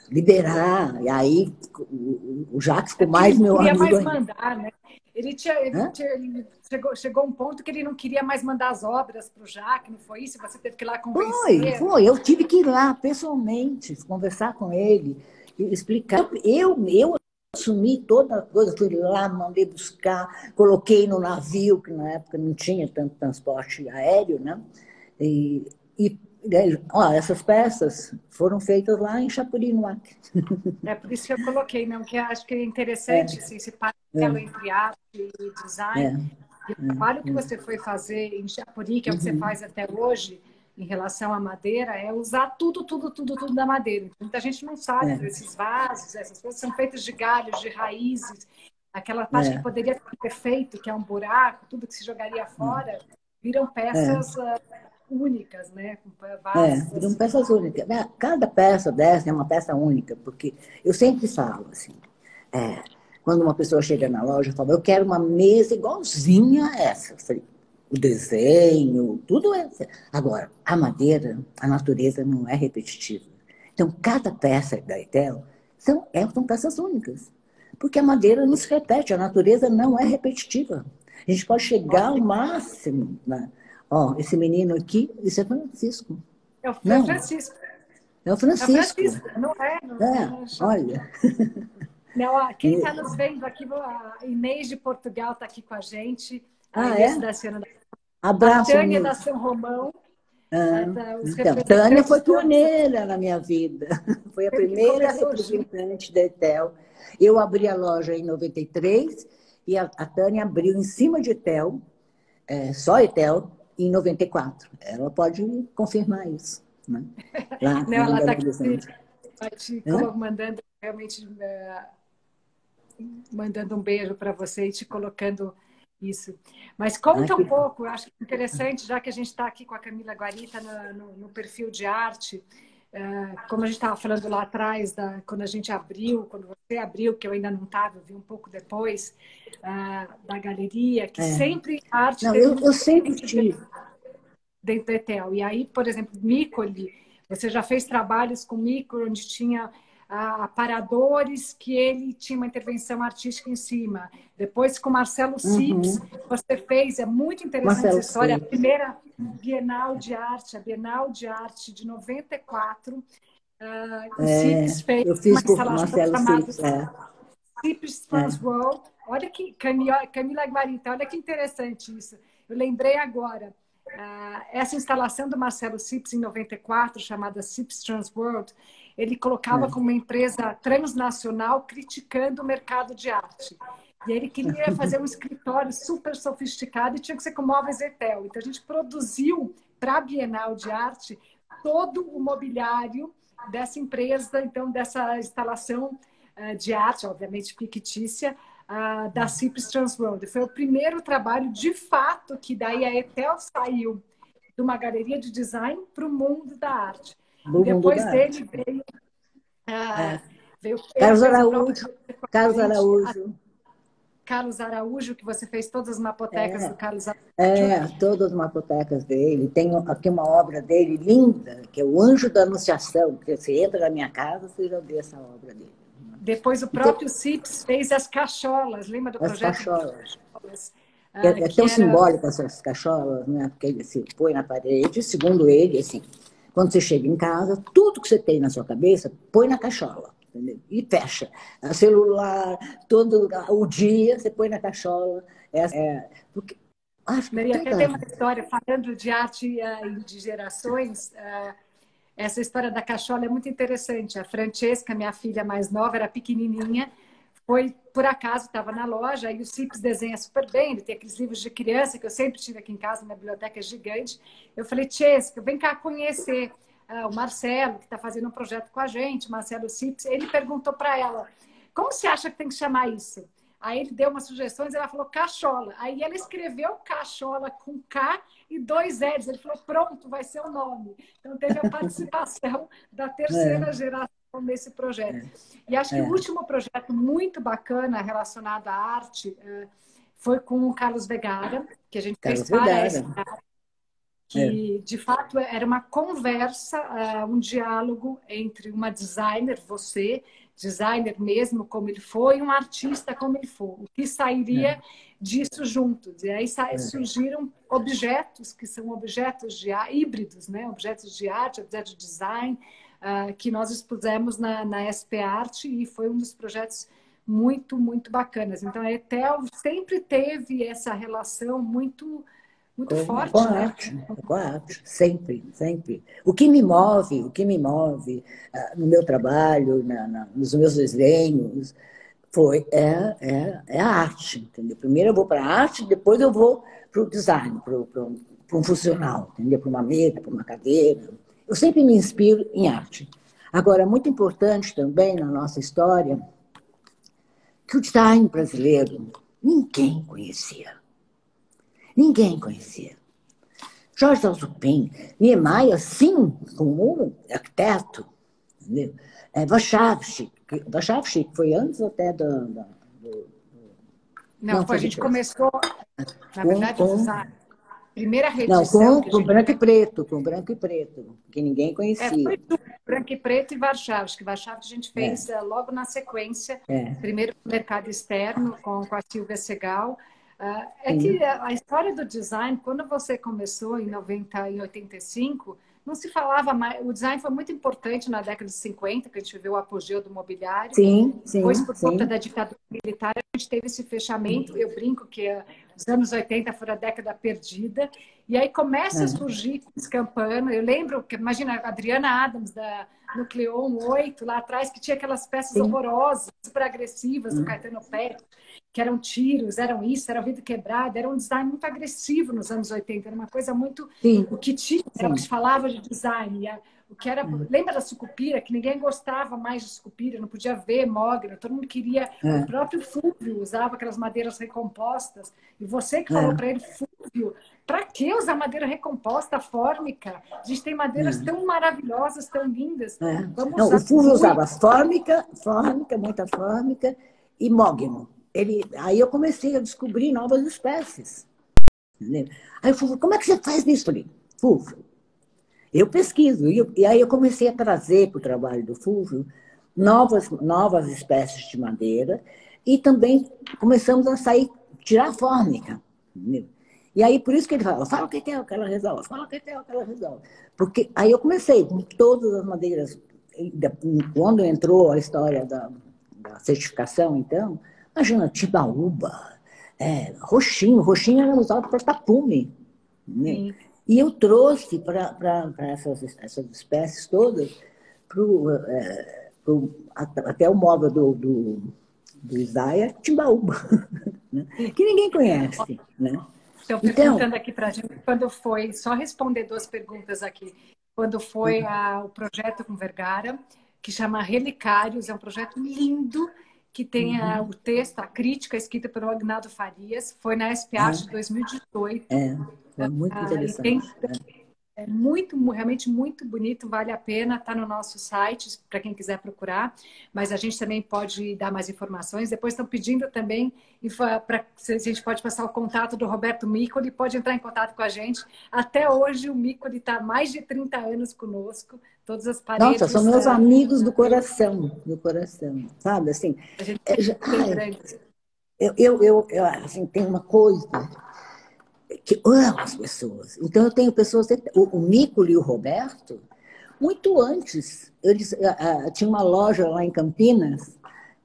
B: liberar, e aí o, o Jacques ficou mais meu amigo.
A: Ele queria mais mandar, né? Ele, tinha, ele, tinha, ele chegou, chegou um ponto que ele não queria mais mandar as obras para o Jacques, não foi isso? Você teve que ir lá convencer?
B: Foi, foi. Eu tive que ir lá pessoalmente, conversar com ele, explicar. Eu, eu assumi toda a coisa, fui lá, mandei buscar, coloquei no navio, que na época não tinha tanto transporte aéreo, né? E, e ó, essas peças foram feitas lá em Chapuri, no Acre.
A: É por isso que eu coloquei, não, que acho que é interessante é. Assim, esse paralelo é. entre arte e design. É. E o trabalho que é. você foi fazer em Chapuri, que é o que você uhum. faz até hoje, em relação à madeira é usar tudo, tudo, tudo, tudo da madeira. Muita gente não sabe, é. esses vasos, essas coisas são feitas de galhos, de raízes. Aquela parte é. que poderia ser perfeito, que é um buraco, tudo que se jogaria fora, viram peças é. uh, únicas, né?
B: Vasos, é, viram peças únicas. Né? Cada peça dessa é uma peça única, porque eu sempre falo assim, é, quando uma pessoa chega na loja e fala, eu quero uma mesa igualzinha a essa. Eu falei, o desenho, tudo é. Agora, a madeira, a natureza não é repetitiva. Então, cada peça da Etel são, é, são peças únicas. Porque a madeira não se repete, a natureza não é repetitiva. A gente pode chegar ao máximo. Né? Ó, esse menino aqui, isso é Francisco.
A: É o não. Francisco.
B: É o Francisco. É o Francisco,
A: não é? Não
B: é, é olha.
A: Não, quem está nos vendo aqui, a Inês de Portugal está aqui com a gente.
B: A ah, Inês é?
A: da Ciana da
B: Abraço.
A: A Tânia da São Romão.
B: Ah, então, Tânia foi pioneira na minha vida. Foi a primeira representante da Etel. Eu abri a loja em 93 e a, a Tânia abriu em cima de Etel, é, só Etel, em 94. Ela pode confirmar isso. Né?
A: Lá, Não, ela está aqui te mandando realmente uh, mandando um beijo para você e te colocando isso. Mas conta um pouco, acho é interessante, já que a gente está aqui com a Camila Guarita no, no, no perfil de arte, uh, como a gente estava falando lá atrás, da, quando a gente abriu, quando você abriu, que eu ainda não estava, vi um pouco depois, uh, da galeria, que é. sempre a arte...
B: Não, eu, eu sempre tive.
A: Dentro da Etel. E aí, por exemplo, Micoli, você já fez trabalhos com Micoli, onde tinha aparadores que ele tinha uma intervenção artística em cima. Depois, com Marcelo Cips, uhum. você fez, é muito interessante Marcelo essa história, a primeira Bienal de Arte, a Bienal de Arte de 94. Uh, ah, o é,
B: Cips fez eu fiz uma Marcelo Cips, é.
A: Cips Trans é. World. Olha que, Camila, Camila Guarita, olha que interessante isso. Eu lembrei agora. Uh, essa instalação do Marcelo Sips em 94, chamada Sips Transworld, ele colocava é. como uma empresa transnacional criticando o mercado de arte. E ele queria fazer um escritório super sofisticado e tinha que ser com móveis Etel. Então a gente produziu para a Bienal de Arte todo o mobiliário dessa empresa, então dessa instalação uh, de arte, obviamente fictícia, uh, da Cips Transworld. Foi o primeiro trabalho de fato que daí a Etel saiu de uma galeria de design para o mundo da arte. Do Depois dele veio, uh, é. veio
B: Carlos Araújo. Carlos Araújo.
A: Carlos Araújo, que você fez todas as mapotecas
B: é,
A: do Carlos Araújo.
B: É, todas as mapotecas dele. Tem aqui uma obra dele linda, que é o Anjo da Anunciação, que você entra na minha casa, você já vê essa obra dele.
A: Depois o próprio então, CIPS fez as cacholas, lembra do
B: as
A: projeto?
B: Cacholas. cacholas. É, é tão era... simbólico essas cacholas, né? porque ele se põe na parede, segundo ele, assim, quando você chega em casa, tudo que você tem na sua cabeça, põe na cachola. Entendeu? E fecha. O celular, todo o dia, você põe na cachola. É, é porque,
A: acho Maria, até tem uma história, falando de arte uh, de gerações, uh, essa história da cachola é muito interessante. A Francesca, minha filha mais nova, era pequenininha, foi por acaso, estava na loja, e o Cips desenha super bem, ele tem aqueles livros de criança que eu sempre tive aqui em casa, minha biblioteca é gigante. Eu falei, Chesca, vem cá conhecer uh, o Marcelo, que está fazendo um projeto com a gente, Marcelo Cips. Ele perguntou para ela, como você acha que tem que chamar isso? Aí ele deu umas sugestões, ela falou cachola. Aí ela escreveu cachola com K e dois L's. Ele falou, pronto, vai ser o nome. Então teve a participação da terceira é. geração nesse projeto. É. E acho que é. o último projeto muito bacana relacionado à arte eh, foi com o Carlos Vegara, que a gente Carlos fez para que é. de fato era uma conversa, eh, um diálogo entre uma designer, você, designer mesmo como ele foi, e um artista como ele foi. O que sairia é. disso juntos? E aí é. surgiram objetos que são objetos de híbridos, né? Objetos de arte, objetos de design, uh, que nós expusemos na, na SP Arte e foi um dos projetos muito, muito bacanas. Então, a Etel sempre teve essa relação muito muito com, forte.
B: Com a né? arte, com a arte, sempre, sempre. O que me move, o que me move uh, no meu trabalho, na, na, nos meus desenhos, foi, é, é, é a arte, entendeu? Primeiro eu vou para a arte, depois eu vou para o design, para um funcional, entendeu? Para uma mesa, para uma cadeira. Eu sempre me inspiro em arte. Agora, muito importante também na nossa história, que o design brasileiro ninguém conhecia. Ninguém conhecia. Jorge Alzupin, Niemeyer, sim, como arquiteto. Entendeu? É, Wachowski, Wachowski foi antes até do... do, do
A: não, não, foi, a gente começou, na verdade, com, com, primeira
B: redição... Não, com, com branco e preto, com branco e preto, que ninguém conhecia. É, foi
A: branco e preto e Warchavski. Warchavski a gente fez é. Eh, logo na sequência, é. primeiro no mercado externo, com, com a Silvia Segal, Uh, é que a história do design, quando você começou em 90 e 85, não se falava mais. O design foi muito importante na década de 50, que a gente viveu o apogeu do mobiliário.
B: Sim, sim.
A: Depois, por
B: sim.
A: conta da ditadura militar, a gente teve esse fechamento. Eu brinco que os anos 80 foram a década perdida. E aí começa a é. surgir Campana. Eu lembro que, imagina, a Adriana Adams, da Nucleon 8, lá atrás, que tinha aquelas peças sim. horrorosas, super agressivas, do hum. Caetano Pérez que eram tiros, eram isso, era vidro quebrado, era um design muito agressivo nos anos 80, era uma coisa muito. Sim. O que tinha, era o que se falava de design. O que era, uhum. Lembra da sucupira, que ninguém gostava mais de sucupira, não podia ver mogno, todo mundo queria. É. O próprio Fúvio usava aquelas madeiras recompostas. E você que falou é. para ele, Fúvio, para que usar madeira recomposta, fórmica? A gente tem madeiras é. tão maravilhosas, tão lindas.
B: É. Vamos não, o Fúvio usava fórmica, fórmica, muita fórmica e mogno ele, aí eu comecei a descobrir novas espécies. Aí eu falei, como é que você faz isso? Falei, Fulvio, eu pesquiso. E, eu, e aí eu comecei a trazer para o trabalho do Fulvio novas, novas espécies de madeira e também começamos a sair, tirar a fórmica. Entendeu? E aí, por isso que ele fala, fala o que é aquela resolve, fala o que é aquela resolve. Porque aí eu comecei com todas as madeiras, quando entrou a história da, da certificação, então, Imagina, Tibaúba, é, roxinho. Roxinho era usado para tapume. Né? E eu trouxe para essas, essas espécies todas pro, é, pro, até o móvel do, do, do Isaia, Timbaúba, né? que ninguém conhece. Né?
A: Então, perguntando aqui para a gente quando foi, só responder duas perguntas aqui. Quando foi uhum. a, o projeto com Vergara, que chama Relicários, é um projeto lindo, que tem uhum. o texto, a crítica escrita pelo Agnaldo Farias, foi na SPA de 2018.
B: É, é muito ah, interessante. Tem,
A: é. É muito, realmente muito bonito, vale a pena, está no nosso site para quem quiser procurar, mas a gente também pode dar mais informações. Depois estão pedindo também para se a gente pode passar o contato do Roberto Micoli, pode entrar em contato com a gente. Até hoje o Micoli está mais de 30 anos conosco, todas as paredes.
B: Nossa, são meus amigos do coração, do coração, sabe? Assim, a gente é, eu, eu, eu, assim, tem uma coisa que ama as pessoas. Então, eu tenho pessoas, o, o Mico e o Roberto, muito antes, eles uh, tinha uma loja lá em Campinas,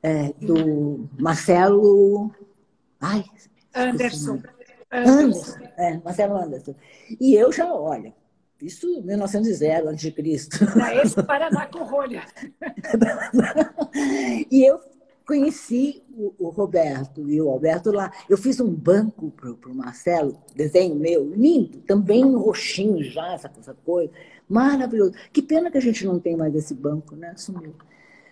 B: é, do Marcelo. Ai,
A: Anderson.
B: Anderson. É, Marcelo Anderson. E eu já, olha, isso 1900 antes de Cristo.
A: Esse Paraná com rolha.
B: e eu conheci o, o, Roberto e o Alberto lá. Eu fiz um banco para o Marcelo, desenho meu, lindo, também roxinho já, essa, essa coisa, maravilhoso. Que pena que a gente não tem mais esse banco, né? Sumiu.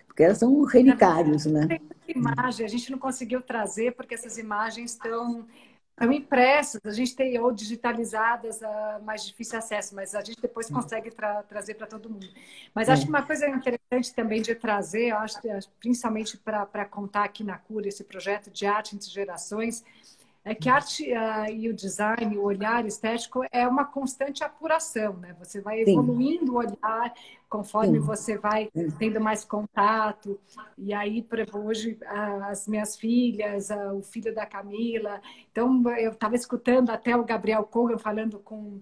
B: Porque elas são relicários, né?
A: Tem imagem, a gente não conseguiu trazer porque essas imagens estão estão impressas, a gente tem ou digitalizadas, uh, mais difícil acesso, mas a gente depois consegue tra trazer para todo mundo. Mas acho que uma coisa interessante também de trazer, acho, principalmente para contar aqui na Cura esse projeto de arte entre gerações, é que a arte uh, e o design, o olhar estético é uma constante apuração, né? Você vai evoluindo Sim. o olhar conforme Sim. você vai tendo mais contato. E aí, por exemplo, hoje as minhas filhas, o filho da Camila. Então, eu estava escutando até o Gabriel Kogan falando com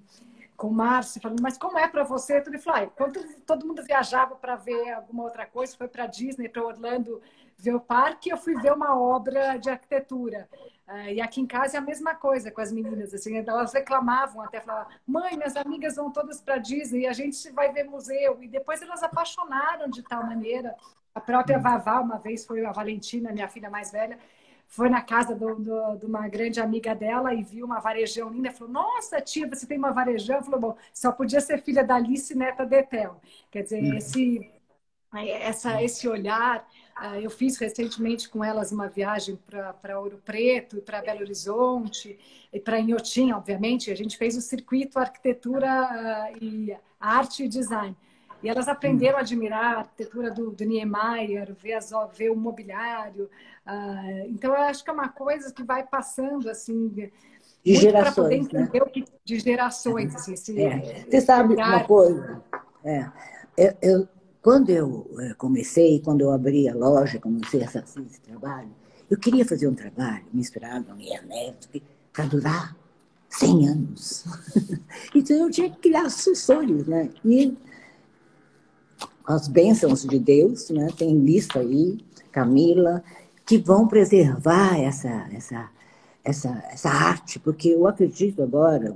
A: com o Márcio, falando, mas como é para você? Ele falou, ah, quando todo mundo viajava para ver alguma outra coisa, foi para Disney, para Orlando ver o parque, eu fui ver uma obra de arquitetura. Uh, e aqui em casa é a mesma coisa com as meninas, assim, elas reclamavam até, falavam, mãe, minhas amigas vão todas para Disney e a gente vai ver museu. E depois elas apaixonaram de tal maneira. A própria Vavá, uma vez, foi a Valentina, minha filha mais velha, foi na casa do, do, de uma grande amiga dela e viu uma varejão linda. Falou: Nossa, tia, você tem uma varejão? Falou: Bom, só podia ser filha da Alice, neta de Etel. Quer dizer, hum. esse, essa, esse olhar eu fiz recentemente com elas uma viagem para Ouro Preto, para Belo Horizonte, e para Inhotim, obviamente. A gente fez o circuito arquitetura ah, e arte e design. E elas aprenderam a admirar a arquitetura do, do Niemeyer, ver, as, ver o mobiliário. Uh, então, eu acho que é uma coisa que vai passando, assim...
B: De gerações,
A: né? Que, de gerações, assim.
B: É. Você sabe uma coisa? É. Eu, eu, quando eu eh, comecei, quando eu abri a loja, comecei a fazer esse trabalho, eu queria fazer um trabalho misturado com minha neto para durar 100 anos. então eu tinha que criar sucessores, né? E as bênçãos de Deus, né? Tem lista aí, Camila, que vão preservar essa, essa, essa, essa arte, porque eu acredito agora,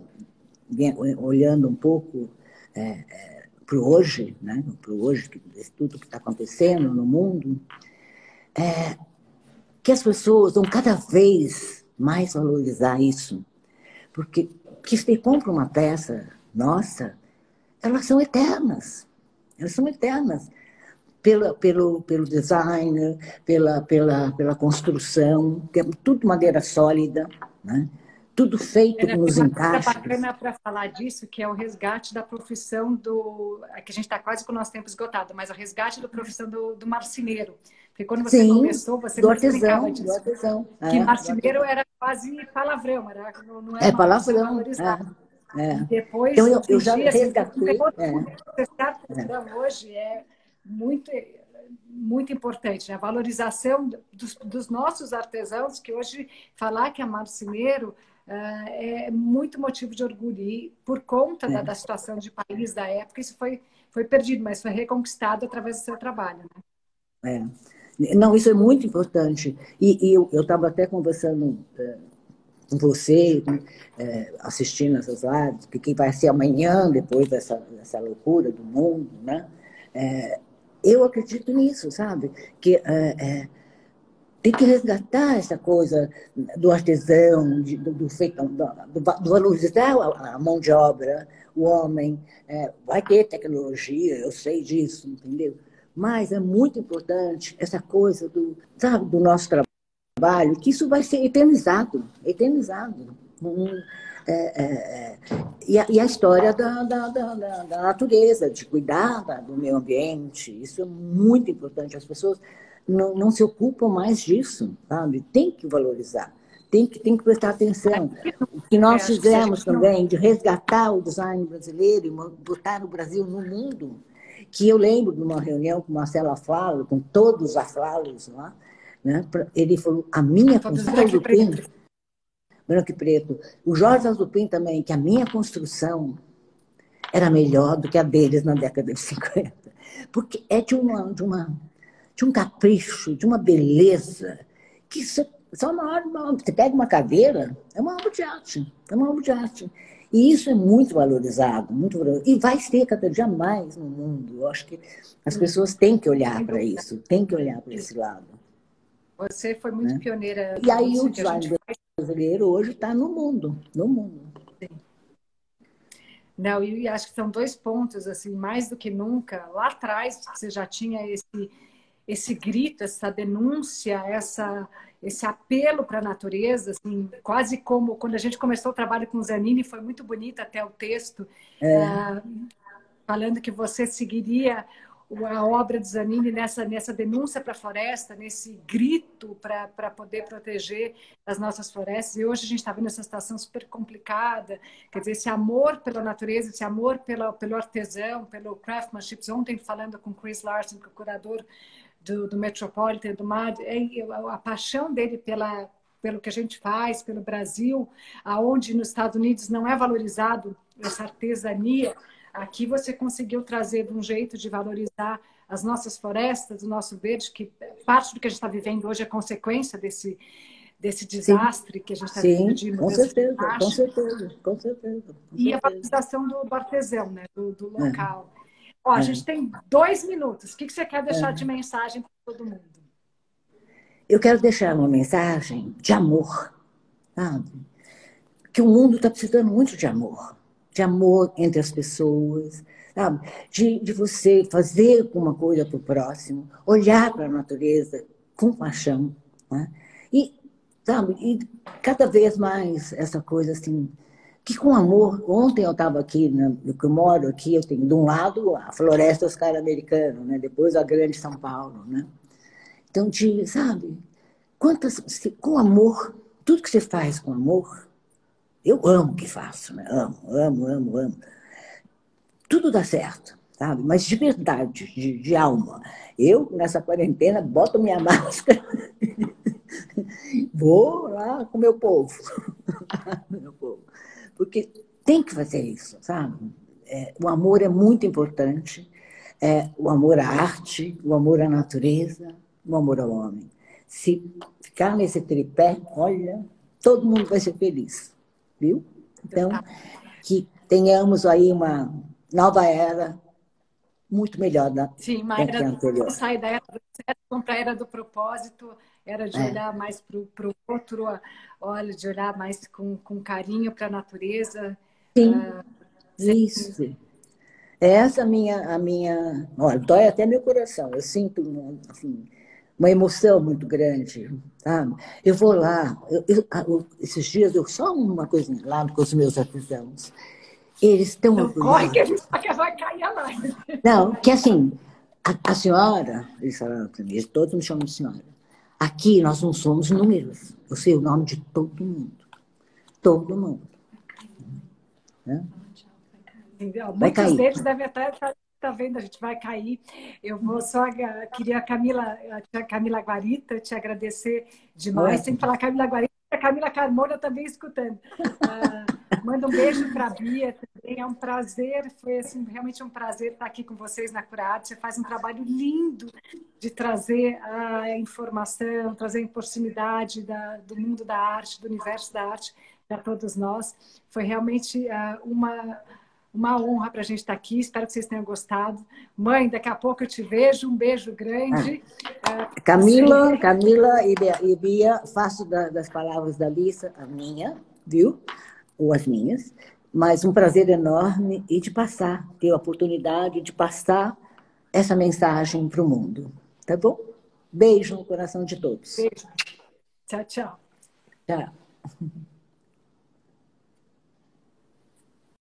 B: olhando um pouco é, para hoje, né? para hoje, tudo que está acontecendo no mundo, é que as pessoas vão cada vez mais valorizar isso. Porque que você compra uma peça nossa, elas são eternas. Elas são eternas. Pela, pelo, pelo design, pela, pela, pela construção, tudo madeira sólida, né? Tudo feito com os encaixes.
A: bacana para falar disso, que é o resgate da profissão do... É que a gente está quase com o nosso tempo esgotado, mas o resgate da profissão do, do marceneiro. Porque quando você Sim, começou, você
B: do artesão, disso. Do artesão.
A: Que é, marceneiro era quase palavrão, era,
B: não era é palavrão. É, é.
A: depois,
B: então, eu, eu já assim, resgatei.
A: Assim. Hoje é muito muito importante, né? a valorização dos, dos, nossos artesãos, que hoje falar que é marceneiro é muito motivo de orgulho. E por conta é. da, da, situação de país da época, isso foi, foi perdido, mas foi reconquistado através do seu trabalho. Né?
B: É. Não, isso é muito importante. E, e eu estava até conversando uh, com você, é, assistindo essas lives, que quem vai ser amanhã, depois dessa, dessa loucura do mundo, né? É, eu acredito nisso, sabe? Que é, é, tem que resgatar essa coisa do artesão, de, do, do, feito, do, do, valorizar a, mão de obra, o homem. É, vai ter tecnologia, eu sei disso, entendeu? Mas é muito importante essa coisa do, sabe, do nosso trabalho, que isso vai ser eternizado, eternizado. É, é, é, e, a, e, a, história da, da, da, da, natureza, de cuidar do meio ambiente, isso é muito importante. As pessoas não, não se ocupam mais disso, sabe? Tem que valorizar, tem que, tem que prestar atenção. O que nós fizemos também de resgatar o design brasileiro e botar o Brasil no mundo, que eu lembro de uma reunião com Marcelo Aflalo, com todos os aflalos lá, né? ele falou, a minha função do branco e preto. O Jorge Azupim também, que a minha construção era melhor do que a deles na década de 50. Porque é de, uma, de, uma, de um capricho, de uma beleza, que isso, é uma obra, você pega uma cadeira, é uma obra de arte, é uma obra de arte. E isso é muito valorizado, muito valorizado. E vai ser cada dia mais no mundo. Eu acho que as pessoas têm que olhar para isso, têm que olhar para esse lado.
A: Você foi muito né? pioneira.
B: E aí o design brasileiro hoje está no mundo, no mundo. Sim.
A: Não, e acho que são dois pontos, assim, mais do que nunca. Lá atrás você já tinha esse, esse grito, essa denúncia, essa, esse apelo para a natureza, assim, quase como quando a gente começou o trabalho com o Zanini, foi muito bonito até o texto, é. uh, falando que você seguiria a obra de Zanini nessa, nessa denúncia para a floresta, nesse grito para poder proteger as nossas florestas. E hoje a gente está vendo essa situação super complicada. Quer dizer, esse amor pela natureza, esse amor pela, pelo artesão, pelo craftsmanship. Ontem, falando com Chris Larson, que é o curador do, do Metropolitan, do MAD, é, a, a paixão dele pela, pelo que a gente faz, pelo Brasil, aonde nos Estados Unidos não é valorizado essa artesania Aqui você conseguiu trazer um jeito de valorizar as nossas florestas, o nosso verde, que parte do que a gente está vivendo hoje é consequência desse, desse desastre Sim. que a gente está vivendo.
B: De com certeza, com certeza, com certeza.
A: E a valorização do, do artesão, né? do, do é. local. É. Ó, a é. gente tem dois minutos. O que, que você quer deixar é. de mensagem para todo mundo?
B: Eu quero deixar uma mensagem de amor, sabe? Que o mundo está precisando muito de amor de amor entre as pessoas, sabe? De, de você fazer alguma coisa para o próximo, olhar para a natureza com paixão, né? E, sabe, e cada vez mais essa coisa assim, que com amor, ontem eu estava aqui, né, eu moro aqui, eu tenho de um lado a floresta Oscar americano, né? depois a grande São Paulo, né? Então, de, sabe, quantas, com amor, tudo que você faz com amor, eu amo o que faço, né? Amo, amo, amo, amo. Tudo dá certo, sabe? Mas de verdade, de, de alma. Eu, nessa quarentena, boto minha máscara, vou lá com meu povo. meu povo. Porque tem que fazer isso, sabe? É, o amor é muito importante. É, o amor à arte, o amor à natureza, o amor ao homem. Se ficar nesse tripé, olha, todo mundo vai ser feliz viu? Então, que tenhamos aí uma nova era muito melhor da,
A: Sim, uma era anterior. Sai da era do sucesso para a era do propósito, era de é. olhar mais para o outro, olha, de olhar mais com, com carinho para a natureza.
B: Sim, uh, isso. Essa a minha, a minha, olha, dói até meu coração. Eu sinto, assim, uma emoção muito grande, sabe? Eu vou lá, eu, eu, esses dias eu só uma coisinha lá com os meus artesãos. Eles estão
A: Corre que a gente vai cair a live.
B: Não, que assim, a, a senhora, eles falaram para mim, todos me chamam de senhora. Aqui nós não somos números. Eu sei o nome de todo mundo. Todo mundo.
A: Né? Muitos deles devem até Tá vendo? A gente vai cair. Eu vou só. Queria a Camila, a Camila Guarita te agradecer demais. Tem que falar Camila Guarita, a Camila Carmona também escutando. Manda um beijo para a Bia também. É um prazer, foi assim, realmente um prazer estar aqui com vocês na. Você faz um trabalho lindo de trazer a informação, trazer a proximidade da, do mundo da arte, do universo da arte para todos nós. Foi realmente uh, uma uma honra para a gente estar aqui. Espero que vocês tenham gostado. Mãe, daqui a pouco eu te vejo. Um beijo grande.
B: Ah. Camila, Você... Camila e Bia, faço das palavras da Lisa a minha, viu? Ou as minhas. Mas um prazer enorme e de passar, ter a oportunidade de passar essa mensagem para o mundo. Tá bom? Beijo no coração de todos.
A: Beijo. Tchau, tchau.
B: Tchau.